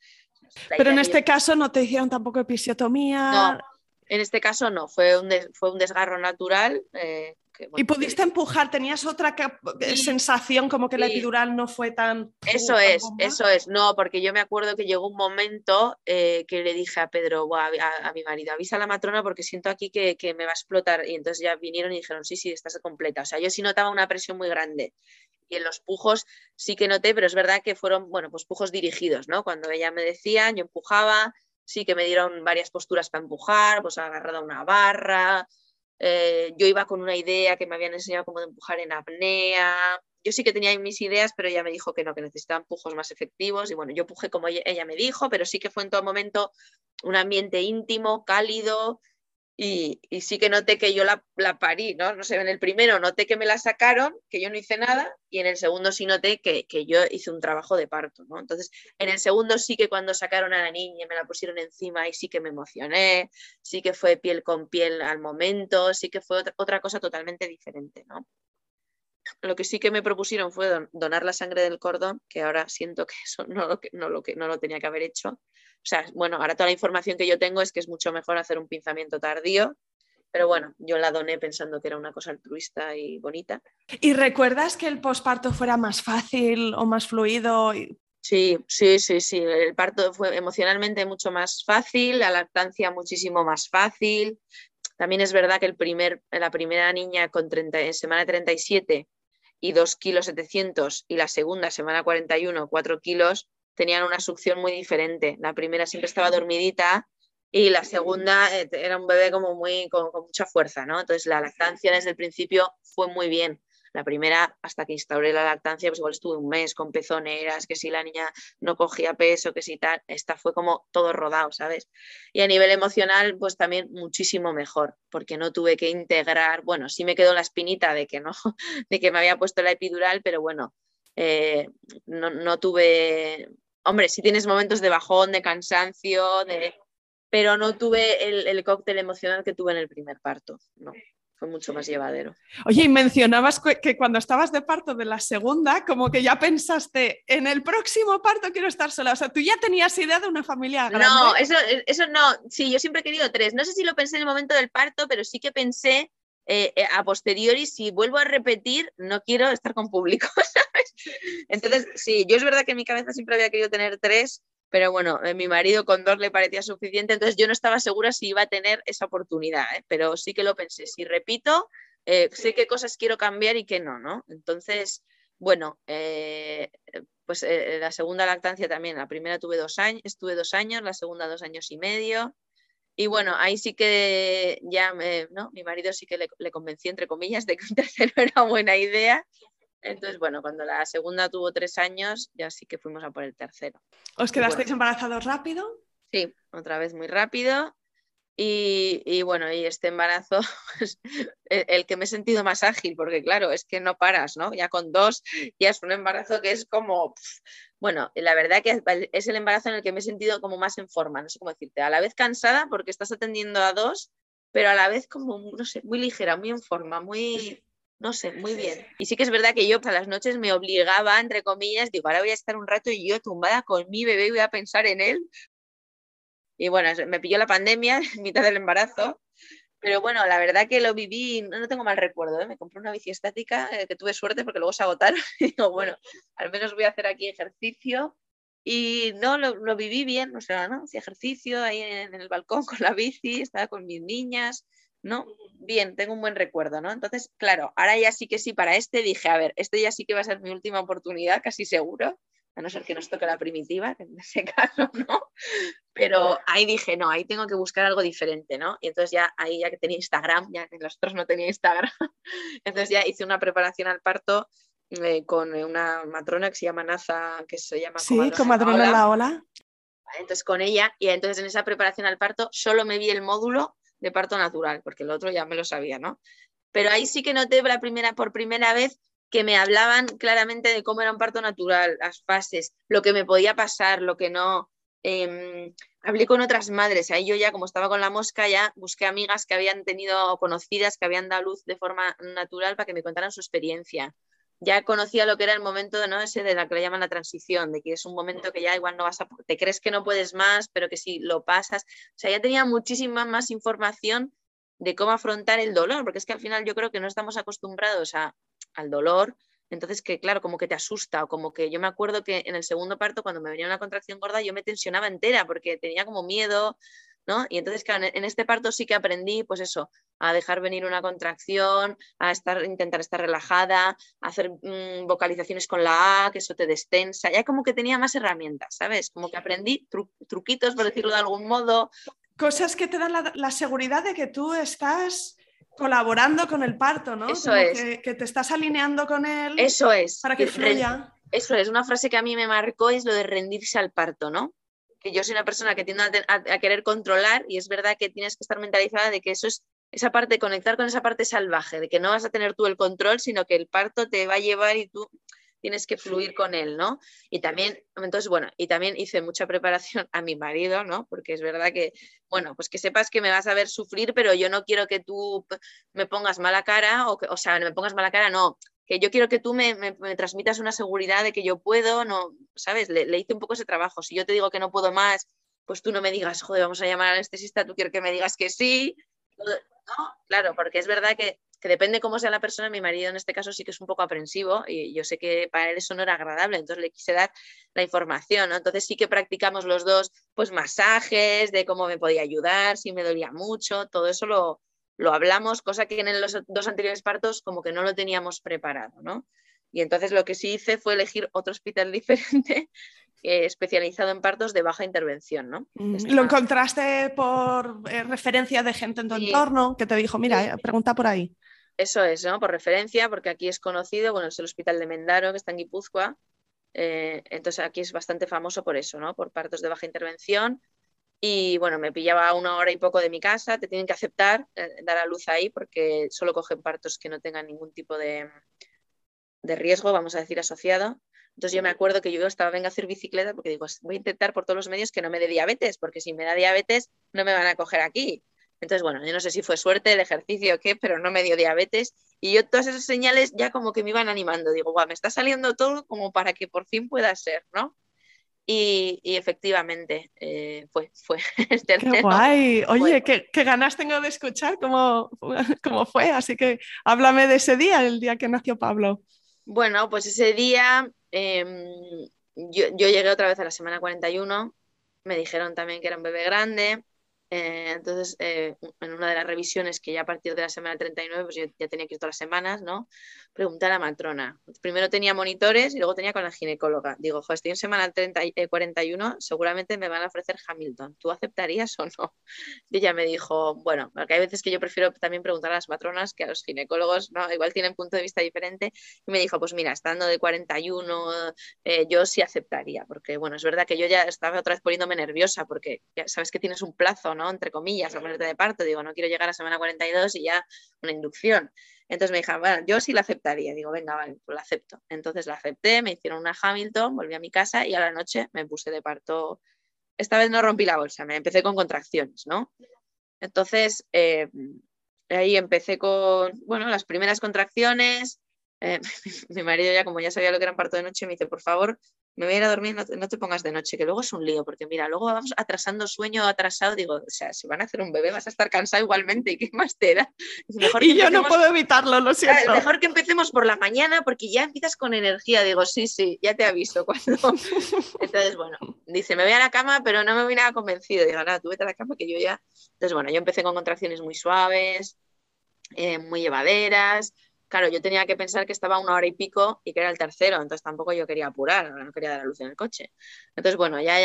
Pero en este caso no te hicieron tampoco episiotomía. No, en este caso no, fue un, fue un desgarro natural. Eh, y pudiste empujar, tenías otra sensación como que la epidural no fue tan... Eso es, eso es, no, porque yo me acuerdo que llegó un momento eh, que le dije a Pedro, a, mi marido, avisa a la matrona porque siento aquí que, que, me va a explotar y entonces ya vinieron y dijeron, sí, sí, estás completa. O sea, yo sí notaba una presión muy grande y en los pujos sí que noté, pero es verdad que fueron, bueno, pues pujos dirigidos, ¿no? Cuando ella me decía, yo empujaba, sí que me dieron varias posturas para empujar, pues agarrada una barra, eh, yo iba con una idea que me habían enseñado cómo empujar en apnea. Yo sí que tenía mis ideas, pero ella me dijo que no, que necesitaba empujos más efectivos. Y bueno, yo empujé como ella me dijo, pero sí que fue en todo momento un ambiente íntimo, cálido, y, sí que noté que yo la, parí, ¿no? No sé, en el primero noté que me la sacaron, que yo no hice nada, y en el segundo sí noté que, yo hice un trabajo de parto, ¿no? Entonces, en el segundo sí que cuando sacaron a la niña me la pusieron encima y sí que me emocioné, sí que fue piel con piel al momento, sí que fue otra, cosa totalmente diferente, ¿no? Lo que sí que me propusieron fue donar la sangre del cordón, que ahora siento que eso no lo, no lo, no lo tenía que haber hecho, o sea, bueno, ahora toda la información que yo tengo es que es mucho mejor hacer un pinzamiento tardío, pero bueno, yo la doné pensando que era una cosa altruista y bonita. ¿Y recuerdas que el posparto fuera más fácil o más fluido? Sí, sí, sí, sí. El parto fue emocionalmente mucho más fácil, la lactancia muchísimo más fácil. También es verdad que el primer, la primera niña con 30, en semana 37 y 2 kilos 700 y la segunda semana 41 4 kilos, tenían una succión muy diferente. La primera siempre estaba dormidita y la segunda eh, era un bebé como muy con, mucha fuerza, ¿no? Entonces la lactancia desde el principio fue muy bien. La primera, hasta que instauré la lactancia, pues igual estuve un mes con pezoneras, que si la niña no cogía peso, que si tal, esta fue como todo rodado, ¿sabes? Y a nivel emocional, pues también muchísimo mejor, porque no tuve que integrar, bueno, sí me quedó la espinita de que no, [LAUGHS] de que me había puesto la epidural, pero bueno, eh, no, no, tuve, hombre, sí tienes momentos de bajón, de cansancio, de... pero no tuve el, cóctel emocional que tuve en el primer parto, no. Fue mucho más llevadero. Oye, y mencionabas que cuando estabas de parto de la segunda, como que ya pensaste, en el próximo parto quiero estar sola. O sea, tú ya tenías idea de una familia grande. No, eso, eso no. Sí, yo siempre he querido tres. No sé si lo pensé en el momento del parto, pero sí que pensé eh, eh, a posteriori, si vuelvo a repetir, no quiero estar con público, [LAUGHS] ¿sabes? Entonces, sí, yo es verdad que en mi cabeza siempre había querido tener tres, pero bueno, eh, mi marido con dos le parecía suficiente, entonces yo no estaba segura si iba a tener esa oportunidad, pero sí que lo pensé. Si repito, sé qué cosas quiero cambiar y qué no, ¿no? Entonces, bueno, pues la segunda lactancia también, la primera tuve dos años, estuve dos años, la segunda dos años y medio. Y bueno, ahí sí que ya ¿no? mi marido sí que le, le, convencí, entre comillas, de que un [LAUGHS] tercero era buena idea. Entonces, bueno, cuando la segunda tuvo tres años, ya sí que fuimos a por el tercero. ¿Os quedasteis embarazados rápido? Sí, otra vez muy rápido. Y, bueno, y este embarazo, [LAUGHS] pues, el, que me he sentido más ágil, porque claro, es que no paras, ¿no? Ya con dos, ya es un embarazo que es como, bueno, la verdad que es el embarazo en el que me he sentido como más en forma, no sé cómo decirte, a la vez cansada porque estás atendiendo a dos, pero a la vez como, no sé, muy ligera, muy en forma, muy, no sé, muy bien. Y sí que es verdad que yo para las noches me obligaba, entre comillas, digo, ahora voy a estar un rato y yo tumbada con mi bebé y voy a pensar en él, y bueno, me pilló la pandemia [LAUGHS] en mitad del embarazo, pero bueno, la verdad que lo viví, no, tengo mal recuerdo, ¿eh? me compré una bici estática eh, que tuve suerte porque luego se agotaron y [LAUGHS] digo, bueno, al menos voy a hacer aquí ejercicio. Y no, lo, viví bien, o sea, ¿no? Hacía ejercicio ahí en, el balcón con la bici, estaba con mis niñas, ¿no? Bien, tengo un buen recuerdo, ¿no? Entonces, claro, ahora ya sí que sí, para este dije, a ver, este ya sí que va a ser mi última oportunidad, casi seguro a no ser que nos toque la primitiva, en ese [LAUGHS] caso no, pero ahí dije, no, ahí tengo que buscar algo diferente, ¿no? Y entonces ya ahí ya que tenía Instagram, ya que los otros no tenía Instagram, [LAUGHS] entonces ya hice una preparación al parto eh, con una matrona que se llama Naza, que se llama... Sí, con matrona la ola. Entonces con ella, y entonces en esa preparación al parto solo me vi el módulo de parto natural, porque el otro ya me lo sabía, ¿no? Pero ahí sí que noté la primera, por primera vez que me hablaban claramente de cómo era un parto natural, las fases, lo que me podía pasar, lo que no. Em, hablé con otras madres, ahí yo ya como estaba con la mosca ya busqué amigas que habían tenido conocidas, que habían dado luz de forma natural para que me contaran su experiencia. Ya conocía lo que era el momento ¿no? ese de la que le llaman la transición, de que es un momento que ya igual no vas a, te crees que no puedes más, pero que si lo pasas, o sea, ya tenía muchísima más información de cómo afrontar el dolor, porque es que al final yo creo que no estamos acostumbrados a, al dolor, entonces que claro, como que te asusta o como que yo me acuerdo que en el segundo parto cuando me venía una contracción gorda yo me tensionaba entera porque tenía como miedo, ¿no? Y entonces claro, en este parto sí que aprendí pues eso, a dejar venir una contracción, a estar, intentar estar relajada, a hacer mm, vocalizaciones con la A, que eso te destensa, ya como que tenía más herramientas, ¿sabes? Como que aprendí truquitos, por decirlo de algún modo, cosas que te dan la, seguridad de que tú estás colaborando con el parto, ¿no? Eso es. Que, te estás alineando con él. Eso es. Para que fluya. Eso es. Una frase que a mí me marcó es lo de rendirse al parto, ¿no? Que yo soy una persona que tiende a, querer controlar y es verdad que tienes que estar mentalizada de que eso es esa parte, conectar con esa parte salvaje, de que no vas a tener tú el control, sino que el parto te va a llevar y tú tienes que fluir con él, ¿no? Y también, entonces, bueno, y también hice mucha preparación a mi marido, ¿no? Porque es verdad que, bueno, pues que sepas que me vas a ver sufrir, pero yo no quiero que tú me pongas mala cara, o, que, o sea, me pongas mala cara, no, que yo quiero que tú me, transmitas una seguridad de que yo puedo, no, ¿sabes? Le, le, hice un poco ese trabajo. Si yo te digo que no puedo más, pues tú no me digas, joder, vamos a llamar al anestesista, tú quieres que me digas que sí. No, claro, porque es verdad que que depende cómo sea la persona, mi marido en este caso sí que es un poco aprensivo y yo sé que para él eso no era agradable, entonces le quise dar la información, entonces sí que practicamos los dos pues masajes, de cómo me podía ayudar, si me dolía mucho, todo eso lo, lo hablamos, cosa que en los dos anteriores partos como que no lo teníamos preparado, ¿no? Y entonces lo que sí hice fue elegir otro hospital [LAUGHS] diferente especializado en partos de baja intervención, ¿no? Mm, ¿Lo encontraste por eh, referencia de gente en tu entorno que te dijo, mira, pregunta por ahí? Eso es, ¿no? Por referencia, porque aquí es conocido, bueno, es el hospital de Mendaro, que está en Guipúzcoa, eh, entonces aquí es bastante famoso por eso, ¿no? Por partos de baja intervención. Y bueno, me pillaba una hora y poco de mi casa, te tienen que aceptar, eh, dar a luz ahí, porque solo cogen partos que no tengan ningún tipo de, de riesgo, vamos a decir, asociado. Entonces yo me acuerdo que yo estaba, venga a hacer bicicleta, porque digo, voy a intentar por todos los medios que no me dé diabetes, porque si me da diabetes no me van a coger aquí. Entonces, bueno, yo no sé si fue suerte el ejercicio o qué, pero no me dio diabetes. Y yo todas esas señales ya como que me iban animando. Digo, guau, me está saliendo todo como para que por fin pueda ser, ¿no? Y, efectivamente eh, fue, fue [LAUGHS] Qué guay. Oye, qué, ganas tengo de escuchar cómo, [LAUGHS] cómo fue. Así que háblame de ese día, el día que nació Pablo. Bueno, pues ese día em, yo, yo, llegué otra vez a la semana 41. Me dijeron también que era un bebé grande. Eh, entonces, eh, en una de las revisiones que ya a partir de la semana 39, pues yo ya tenía que ir todas las semanas, ¿no? Pregunté a la matrona. Primero tenía monitores y luego tenía con la ginecóloga. Digo, joder, estoy en semana 30, 41, eh, seguramente me van a ofrecer Hamilton. ¿Tú aceptarías o no? [LAUGHS] Y ella me dijo, bueno, porque hay veces que yo prefiero también preguntar a las matronas que a los ginecólogos, ¿no? Igual tienen punto de vista diferente. Y me dijo, pues mira, estando de 41, yo sí aceptaría, porque bueno, es verdad que yo ya estaba otra vez poniéndome nerviosa porque ya sabes que tienes un plazo Entre comillas, a ponerte de parto. Digo, no quiero llegar a semana 42 y ya una inducción. Entonces me dijeron, bueno, yo sí la aceptaría. Digo, venga, vale, pues la acepto. Entonces la acepté, me hicieron una Hamilton, volví a mi casa y a la noche me puse de parto. Esta vez no rompí la bolsa, me empecé con contracciones, ¿no? Entonces, eh, ahí empecé con, bueno, las primeras contracciones. Eh, [LAUGHS] mi marido ya, como ya sabía lo que era un parto de noche, me dice, por favor, me voy a ir a dormir, no te, pongas de noche, que luego es un lío, porque mira, luego vamos atrasando sueño atrasado, digo, o sea, si van a hacer un bebé vas a estar cansado igualmente, ¿y qué más te da? Mejor y yo no puedo evitarlo, lo siento. Mejor que empecemos por la mañana, porque ya empiezas con energía, digo, sí, sí, ya te aviso cuando... [LAUGHS] Entonces, bueno, dice, me voy a la cama, pero no me voy nada convencido, digo, nada, tú vete a la cama que yo ya... Entonces, bueno, yo empecé con contracciones muy suaves, eh, muy llevaderas, claro, yo tenía que pensar que estaba una hora y pico y que era el tercero, entonces tampoco yo quería apurar, no quería dar la luz en el coche. Entonces, bueno, ya,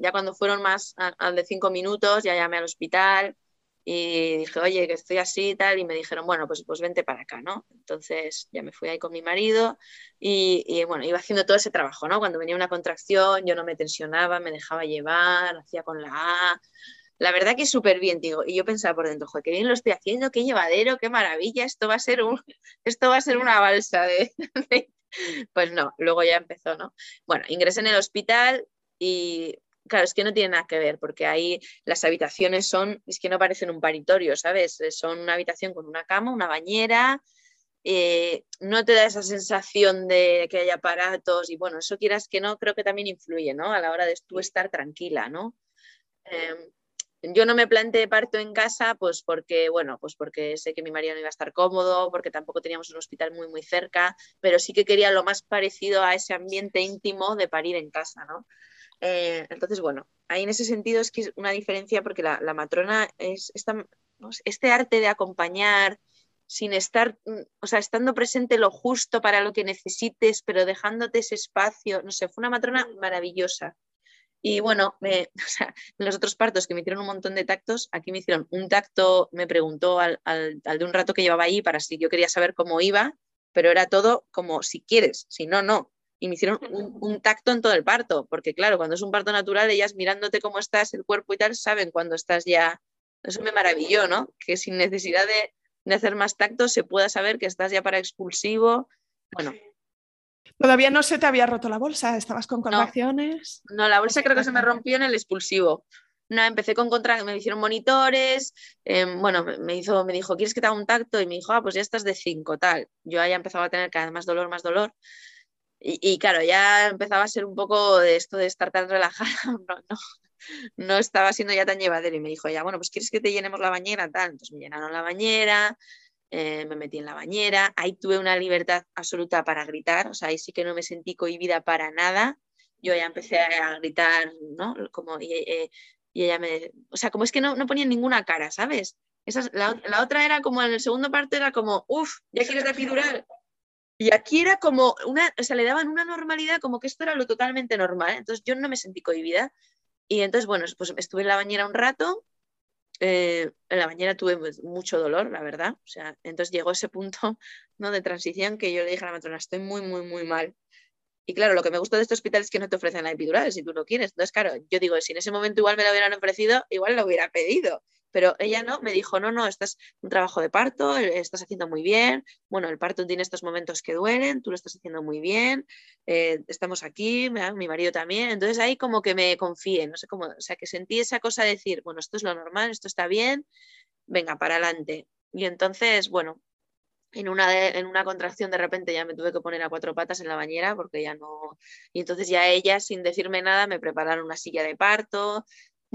ya, cuando fueron más al de cinco minutos, ya llamé al hospital y dije, oye, que estoy así y tal, y me dijeron, bueno, pues, pues vente para acá, ¿no? Entonces ya me fui ahí con mi marido y, y, bueno, iba haciendo todo ese trabajo, ¿no? Cuando venía una contracción, yo no me tensionaba, me dejaba llevar, hacía con la A, la verdad que súper bien, digo, y yo pensaba por dentro, joder, qué bien lo estoy haciendo, qué llevadero, qué maravilla, esto va a ser, un, esto va a ser una balsa de, [LAUGHS] [LAUGHS] Pues no, luego ya empezó, ¿no? Bueno, ingresé en el hospital y claro, es que no tiene nada que ver, porque ahí las habitaciones son, es que no parecen un paritorio, ¿sabes? Son una habitación con una cama, una bañera, eh, no te da esa sensación de que hay aparatos y bueno, eso quieras que no, creo que también influye, ¿no? A la hora de tú estar tranquila, ¿no? Em, yo no me planteé parto en casa, pues porque, bueno, pues porque sé que mi marido no iba a estar cómodo, porque tampoco teníamos un hospital muy, muy cerca, pero sí que quería lo más parecido a ese ambiente íntimo de parir en casa, ¿no? Eh, entonces, bueno, ahí en ese sentido es que es una diferencia porque la, matrona es este arte de acompañar, sin estar, mm, o sea, estando presente lo justo para lo que necesites, pero dejándote ese espacio, no sé, fue una matrona maravillosa. Y bueno, me, [LAUGHS] o sea, en los otros partos que me hicieron un montón de tactos, aquí me hicieron un tacto, me preguntó al, al, de un rato que llevaba ahí para si yo quería saber cómo iba, pero era todo como si quieres, si no, no. Y me hicieron un, [LAUGHS] un, tacto en todo el parto, porque claro, cuando es un parto natural, ellas mirándote cómo estás, el cuerpo y tal, saben cuando estás ya. Eso me maravilló, ¿no? Que sin necesidad de, de hacer más tactos se pueda saber que estás ya para expulsivo. Bueno. Todavía no se te había roto la bolsa, estabas con contracciones. No, la bolsa creo que se me rompió en el expulsivo. No, empecé con contra, me hicieron monitores, em, bueno, me, hizo, me dijo, ¿quieres que te haga un tacto? Y me dijo, ah, pues ya estás de 5, tal. Yo ya empezaba a tener cada vez más dolor, más dolor. Y, y, claro, ya empezaba a ser un poco de esto de estar tan relajada. [LAUGHS] No, no, no estaba siendo ya tan llevadero y me dijo ya, bueno, pues quieres que te llenemos la bañera, tal. Entonces me llenaron la bañera, eh, me metí en la bañera, ahí tuve una libertad absoluta para gritar, o sea, ahí sí que no me sentí cohibida para nada. Yo ya empecé a gritar, ¿no? Como, y, eh, ella me, o sea, como es que no, no ponía ninguna cara, ¿sabes? Esa, la, la, otra era como en el segundo parte era como, uff, ya quieres la epidural. Y aquí era como una, o sea, le daban una normalidad como que esto era lo totalmente normal. Entonces yo no me sentí cohibida. Y entonces, bueno, pues estuve en la bañera un rato. Eh, en la bañera tuve mucho dolor, la verdad. O sea, entonces llegó ese punto [LAUGHS] ¿no? de transición que yo le dije a la matrona, estoy muy, muy, muy mal. Y claro, lo que me gusta de este hospital es que no te ofrecen la epidural si tú lo quieres. Entonces, claro, yo digo, si en ese momento igual me la hubieran ofrecido, igual lo hubiera pedido pero ella no, me dijo, no, no, estás un trabajo de parto, eh, estás haciendo muy bien, bueno, el parto tiene estos momentos que duelen, tú lo estás haciendo muy bien, eh, estamos aquí, mi marido también, entonces ahí como que me confié, no sé cómo, o sea, que sentí esa cosa de decir, bueno, esto es lo normal, esto está bien, venga, para adelante. Y entonces, bueno, en una, en una contracción de repente ya me tuve que poner a cuatro patas en la bañera porque ya no... Y entonces ya ella, sin decirme nada, me prepararon una silla de parto,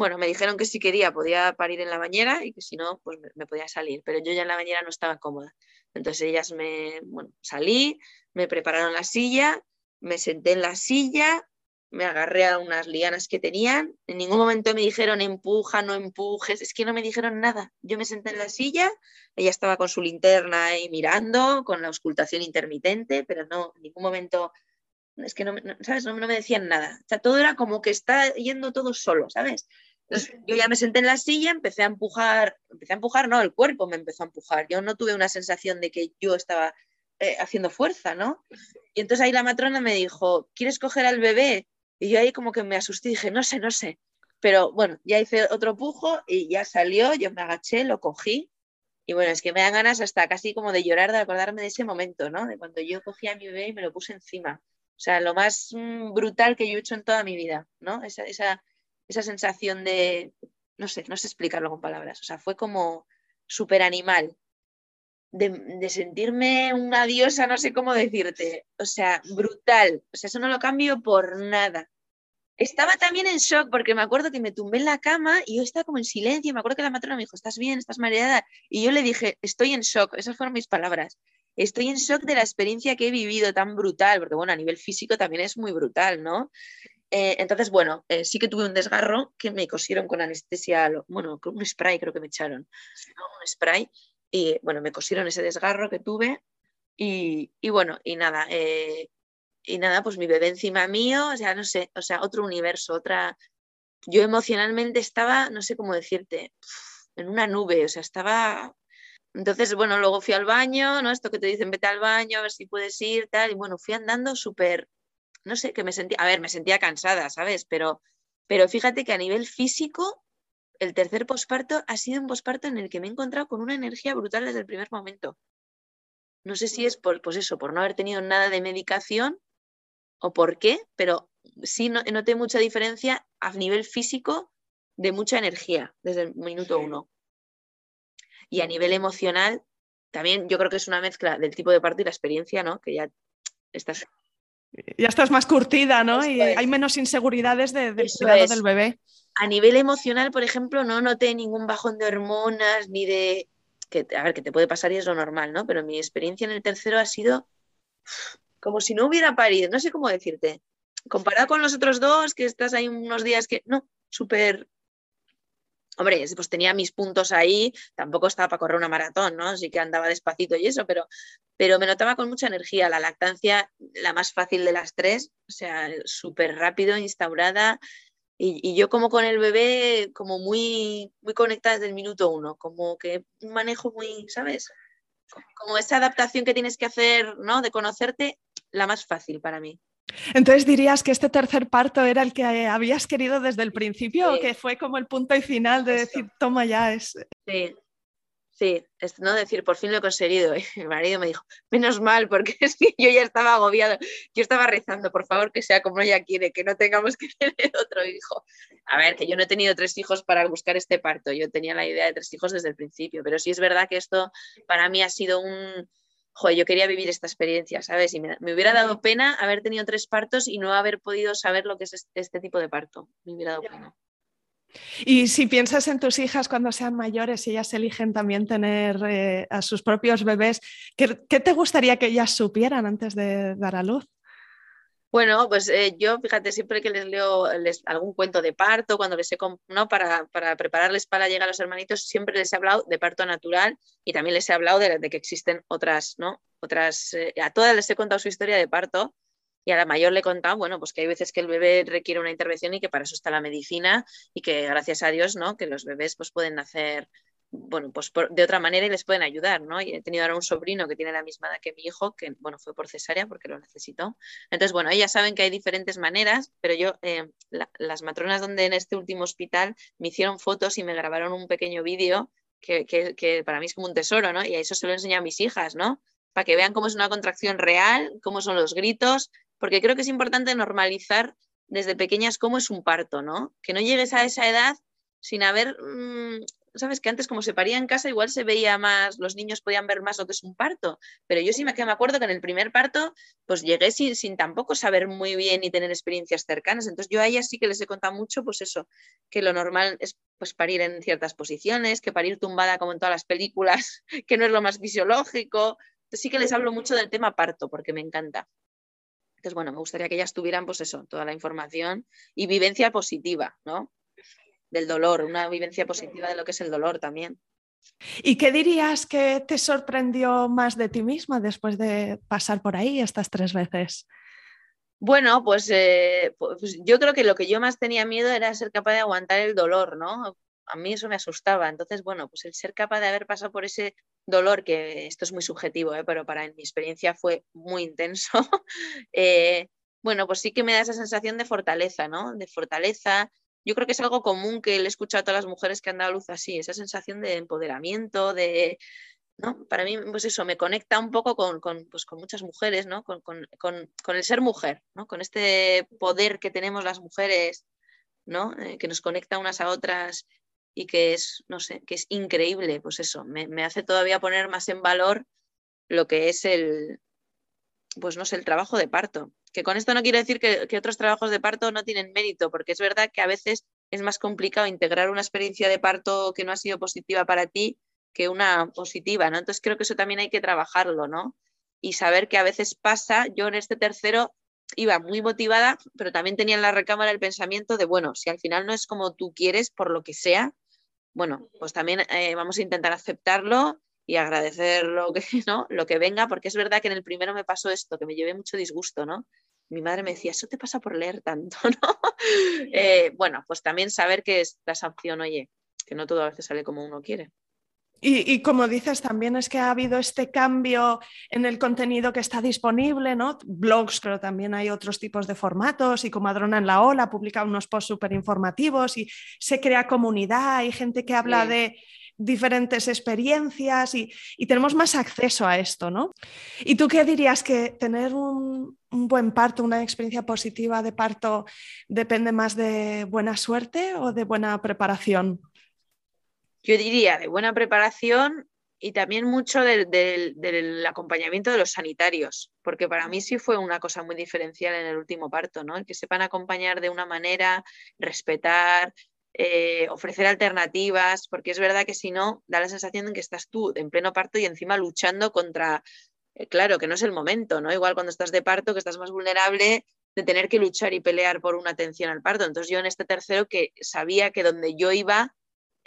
bueno, me dijeron que si quería podía parir en la bañera y que si no, pues me, podía salir, pero yo ya en la bañera no estaba cómoda. Entonces ellas me, bueno, salí, me prepararon la silla, me senté en la silla, me agarré a unas lianas que tenían, en ningún momento me dijeron empuja, no empujes, es que no me dijeron nada. Yo me senté en la silla, ella estaba con su linterna ahí mirando, con la auscultación intermitente, pero no, en ningún momento es que no, ¿sabes? No, me decían nada. O sea, todo era como que está yendo todo solo, ¿sabes? Yo ya me senté en la silla, empecé a empujar, empecé a empujar, no, el cuerpo me empezó a empujar. Yo no tuve una sensación de que yo estaba eh, haciendo fuerza, ¿no? Y entonces ahí la matrona me dijo, ¿quieres coger al bebé? Y yo ahí como que me asusté y dije, no sé, no sé. Pero bueno, ya hice otro pujo y ya salió, yo me agaché, lo cogí. Y bueno, es que me dan ganas hasta casi como de llorar, de acordarme de ese momento, ¿no? De cuando yo cogí a mi bebé y me lo puse encima. O sea, lo más mm, brutal que yo he hecho en toda mi vida, ¿no? Esa, esa, esa sensación de, no sé, no sé explicarlo con palabras, o sea, fue como súper animal, de, sentirme una diosa, no sé cómo decirte, o sea, brutal, o sea, eso no lo cambio por nada. Estaba también en shock porque me acuerdo que me tumbé en la cama y yo estaba como en silencio, me acuerdo que la matrona me dijo, ¿estás bien? ¿Estás mareada? Y yo le dije, estoy en shock, esas fueron mis palabras estoy en shock de la experiencia que he vivido tan brutal, porque bueno, a nivel físico también es muy brutal, ¿no? Eh, entonces, bueno, eh, sí que tuve un desgarro que me cosieron con anestesia, bueno, con un spray creo que me echaron, un spray, y bueno, me cosieron ese desgarro que tuve y, y bueno, y nada, eh, y nada, pues mi bebé encima mío, o sea, no sé, o sea, otro universo, otra... Yo emocionalmente estaba, no sé cómo decirte, en una nube, o sea, estaba entonces, bueno, luego fui al baño, ¿no? Esto que te dicen, vete al baño, a ver si puedes ir, tal. Y bueno, fui andando súper, no sé, que me sentía, a ver, me sentía cansada, ¿sabes? Pero, pero fíjate que a nivel físico el tercer posparto ha sido un posparto en el que me he encontrado con una energía brutal desde el primer momento. No sé si es por, pues eso, por no haber tenido nada de medicación o por qué, pero sí noté mucha diferencia a nivel físico de mucha energía desde el minuto uno. Y a nivel emocional, también yo creo que es una mezcla del tipo de parto y la experiencia, ¿no? Que ya estás... Ya estás más curtida, ¿no? y hay menos inseguridades de, del cuidado del bebé. A nivel emocional, por ejemplo, no noté ningún bajón de hormonas ni de... Que, a ver, que te puede pasar y es lo normal, ¿no? Pero mi experiencia en el tercero ha sido como si no hubiera parido, no sé cómo decirte. Comparado con los otros dos, que estás ahí unos días que, no, súper Hombre, pues tenía mis puntos ahí, tampoco estaba para correr una maratón, ¿no? Así que andaba despacito y eso, pero, pero me notaba con mucha energía. La lactancia, la más fácil de las tres, o sea, súper rápido, instaurada. Y, yo como con el bebé, como muy, muy conectada desde el minuto uno, como que manejo muy, ¿sabes? Como esa adaptación que tienes que hacer, ¿no? De conocerte, la más fácil para mí. Entonces dirías que este tercer parto era el que habías querido desde el principio o que fue como el punto y final de decir, toma ya es. Sí, sí, es no decir, por fin lo he conseguido. Y mi marido me dijo, menos mal, porque [LAUGHS] es que yo ya estaba agobiado. Yo estaba rezando, por favor, que sea como ella quiere, que no tengamos que [LAUGHS] tener otro hijo. A ver, que yo no he tenido tres hijos para buscar este parto, yo tenía la idea de tres hijos desde el principio, pero sí es verdad que esto para mí ha sido un joder, yo quería vivir esta experiencia, ¿sabes? Y me, hubiera dado pena haber tenido tres partos y no haber podido saber lo que es este, tipo de parto. Me hubiera dado pena. Y si piensas en tus hijas cuando sean mayores y ellas eligen también tener eh, a sus propios bebés, ¿qué, te gustaría que ellas supieran antes de dar a luz? Bueno, pues eh, yo, fíjate, siempre que les leo algún cuento de parto, cuando les he, ¿no? Para, para, prepararles para llegar a los hermanitos, siempre les he hablado de parto natural y también les he hablado de, que existen otras, ¿no? Otras, eh, a todas les he contado su historia de parto y a la mayor le he contado, bueno, pues que hay veces que el bebé requiere una intervención y que para eso está la medicina y que gracias a Dios, ¿no? Que los bebés pues pueden nacer bueno, pues de otra manera y les pueden ayudar, ¿no? Y he tenido ahora un sobrino que tiene la misma edad que mi hijo, que, bueno, fue por cesárea porque lo necesitó. Entonces, bueno, ellas saben que hay diferentes maneras, pero yo, eh, las matronas donde en este último hospital me hicieron fotos y me grabaron un pequeño vídeo que, que, para mí es como un tesoro, ¿no? Y a eso se lo enseño a mis hijas, ¿no? Para que vean cómo es una contracción real, cómo son los gritos, porque creo que es importante normalizar desde pequeñas cómo es un parto, ¿no? Que no llegues a esa edad sin haber mm, sabes que antes como se paría en casa igual se veía más, los niños podían ver más lo que es un parto, pero yo sí me, me acuerdo que en el primer parto pues llegué sin, sin tampoco saber muy bien y tener experiencias cercanas, entonces yo a ellas sí que les he contado mucho pues eso, que lo normal es pues parir en ciertas posiciones, que parir tumbada como en todas las películas, [LAUGHS] que no es lo más fisiológico, entonces sí que les hablo mucho del tema parto porque me encanta. Entonces, bueno, me gustaría que ellas tuvieran, pues eso, toda la información y vivencia positiva, ¿no? Del dolor, una vivencia positiva de lo que es el dolor también. ¿Y qué dirías que te sorprendió más de ti misma después de pasar por ahí estas tres veces? Bueno, pues, eh, pues, yo creo que lo que yo más tenía miedo era ser capaz de aguantar el dolor, ¿no? A mí eso me asustaba. Entonces, bueno, pues el ser capaz de haber pasado por ese dolor, que esto es muy subjetivo, ¿eh? pero para mi experiencia fue muy intenso, [LAUGHS] eh, bueno, pues sí que me da esa sensación de fortaleza, ¿no? De fortaleza, yo creo que es algo común que le he escuchado a todas las mujeres que han dado luz así, esa sensación de empoderamiento, de, ¿no? Para mí, pues eso, me conecta un poco con, con, pues con muchas mujeres, ¿no? Con, con, el ser mujer, ¿no? Con este poder que tenemos las mujeres, ¿no? Eh, que nos conecta unas a otras y que es, no sé, que es increíble, pues eso, me, me hace todavía poner más en valor lo que es el, pues no sé, el trabajo de parto. Que con esto no quiero decir que, otros trabajos de parto no tienen mérito, porque es verdad que a veces es más complicado integrar una experiencia de parto que no ha sido positiva para ti que una positiva, ¿no? Entonces creo que eso también hay que trabajarlo, ¿no? Y saber que a veces pasa, yo en este tercero iba muy motivada, pero también tenía en la recámara el pensamiento de, bueno, si al final no es como tú quieres, por lo que sea, bueno, pues también eh, vamos a intentar aceptarlo y agradecer lo que, [LAUGHS] ¿no? lo que venga, porque es verdad que en el primero me pasó esto, que me llevé mucho disgusto, ¿no? Mi madre me decía, eso te pasa por leer tanto, [LAUGHS] ¿no? Eh, bueno, pues también saber que es la sanción, oye, que no todo a veces sale como uno quiere. Y, como dices, también es que ha habido este cambio en el contenido que está disponible, ¿no? Blogs, pero también hay otros tipos de formatos y como Adrona en la Ola publica unos posts súper informativos y se crea comunidad, hay gente que habla de diferentes experiencias y, tenemos más acceso a esto, ¿no? ¿Y tú qué dirías que tener un, un buen parto, una experiencia positiva de parto, depende más de buena suerte o de buena preparación? yo diría, de buena preparación y también mucho del, acompañamiento de los sanitarios, porque para mí sí fue una cosa muy diferencial en el último parto, ¿no? Que sepan acompañar de una manera, respetar, eh, ofrecer alternativas, porque es verdad que si no, da la sensación de que estás tú en pleno parto y encima luchando contra, eh, claro, que no es el momento, ¿no? Igual cuando estás de parto, que estás más vulnerable de tener que luchar y pelear por una atención al parto. Entonces yo en este tercero que sabía que donde yo iba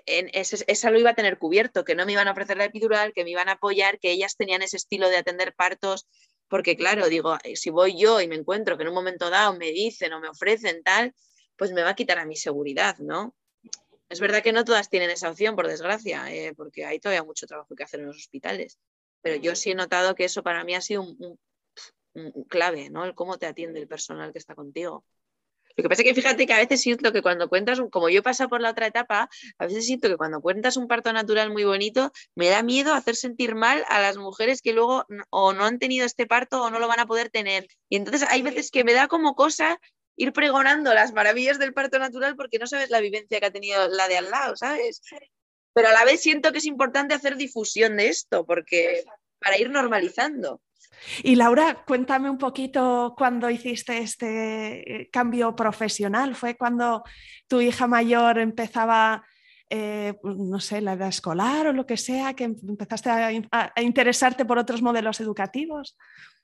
en esa lo iba a tener cubierto, que no me iban a ofrecer la epidural, que me iban a apoyar, que ellas tenían ese estilo de atender partos, porque claro, digo, si voy yo y me encuentro que en un momento dado me dicen o me ofrecen tal, pues me va a quitar a mi seguridad, ¿no? Es verdad que no todas tienen esa opción, por desgracia, eh, porque hay todavía mucho trabajo que hacer en los hospitales, pero yo sí he notado que eso para mí ha sido un, clave, ¿no? El cómo te atiende el personal que está contigo. Lo que pasa es que fíjate que a veces siento que cuando cuentas, como yo he pasado por la otra etapa, a veces siento que cuando cuentas un parto natural muy bonito, me da miedo hacer sentir mal a las mujeres que luego o no han tenido este parto o no lo van a poder tener. Y entonces hay veces que me da como cosa ir pregonando las maravillas del parto natural porque no sabes la vivencia que ha tenido la de al lado, ¿sabes? Pero a la vez siento que es importante hacer difusión de esto porque para ir normalizando. Y Laura, cuéntame un poquito cuando hiciste este eh, cambio profesional. ¿Fue cuando tu hija mayor empezaba, eh, no sé, la edad escolar o lo que sea, que empezaste a, interesarte por otros modelos educativos?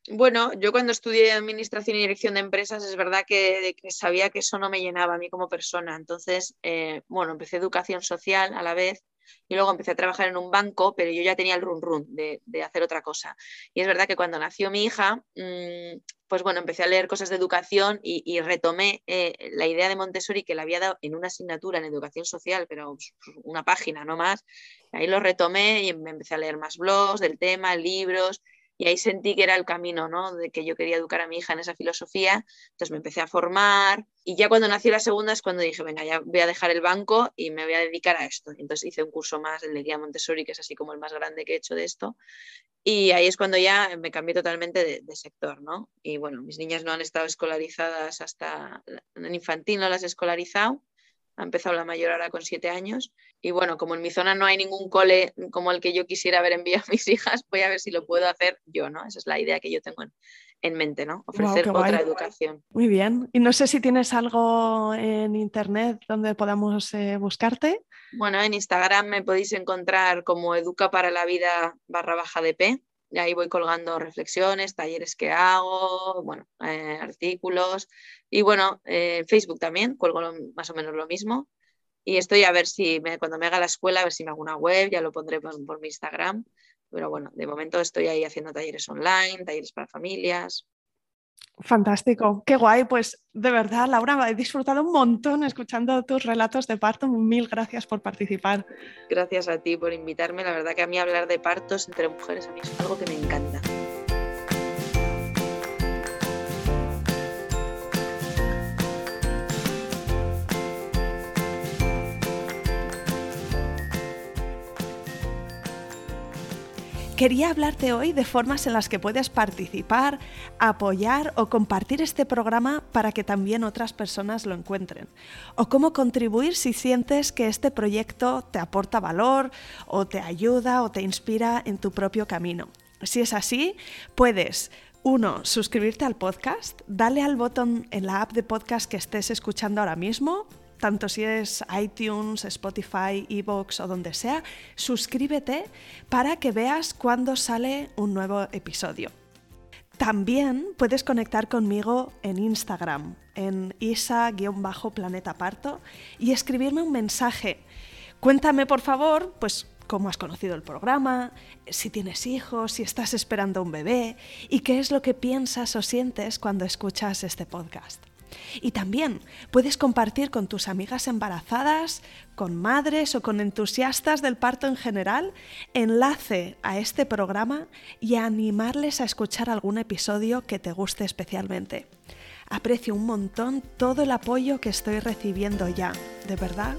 Bueno, yo cuando estudié Administración y Dirección de Empresas es verdad que, sabía que eso no me llenaba a mí como persona. Entonces, eh, bueno, empecé educación social a la vez y luego empecé a trabajar en un banco, pero yo ya tenía el run run de, hacer otra cosa. Y es verdad que cuando nació mi hija, mm, pues bueno, empecé a leer cosas de educación y, retomé eh, la idea de Montessori que le había dado en una asignatura en educación social, pero una página, no más. Ahí lo retomé y me empecé a leer más blogs del tema, libros y ahí sentí que era el camino, ¿no? De que yo quería educar a mi hija en esa filosofía. Entonces me empecé a formar y ya cuando nació la segunda es cuando dije, venga, ya voy a dejar el banco y me voy a dedicar a esto. Entonces hice un curso más, el de guía Montessori, que es así como el más grande que he hecho de esto. Y ahí es cuando ya me cambié totalmente de, de sector, ¿no? Y bueno, mis niñas no han estado escolarizadas hasta en infantil, no las he escolarizado ha empezado la mayor ahora con siete años. Y bueno, como en mi zona no hay ningún cole como el que yo quisiera haber enviado a mis [LAUGHS] hijas, voy a ver si lo puedo hacer yo, ¿no? Esa es la idea que yo tengo en, mente, ¿no? Ofrecer otra educación. Muy bien. Y no sé si tienes algo en internet donde podamos eh, buscarte. Bueno, en Instagram me podéis encontrar como Educa para la Vida barra baja de P. Y ahí voy colgando reflexiones, talleres que hago, bueno, eh, artículos. Y bueno, en Facebook también cuelgo más o menos lo mismo. Y estoy a ver si cuando me haga la escuela, a ver si me hago una web, ya lo pondré por mi Instagram. Pero bueno, de momento estoy ahí haciendo talleres online, talleres para familias. Fantástico, qué guay. Pues de verdad, Laura, he disfrutado un montón escuchando tus relatos de parto. Mil gracias por participar. Gracias a ti por invitarme. La verdad que a mí hablar de partos entre mujeres a mí es algo que me encanta. Quería hablarte hoy de formas en las que puedes participar, apoyar o compartir este programa para que también otras personas lo encuentren. O cómo contribuir si sientes que este proyecto te aporta valor o te ayuda o te inspira en tu propio camino. Si es así, puedes uno, suscribirte al podcast, dale al botón en la app de podcast que estés escuchando ahora mismo tanto si es iTunes, Spotify, Evox o donde sea, suscríbete para que veas cuando sale un nuevo episodio. También puedes conectar conmigo en Instagram, en isa-planeta parto, y escribirme un mensaje. Cuéntame, por favor, pues cómo has conocido el programa, si tienes hijos, si estás esperando un bebé y qué es lo que piensas o sientes cuando escuchas este podcast. Y también puedes compartir con tus amigas embarazadas, con madres o con entusiastas del parto en general, enlace a este programa y animarles a escuchar algún episodio que te guste especialmente. Aprecio un montón todo el apoyo que estoy recibiendo ya, de verdad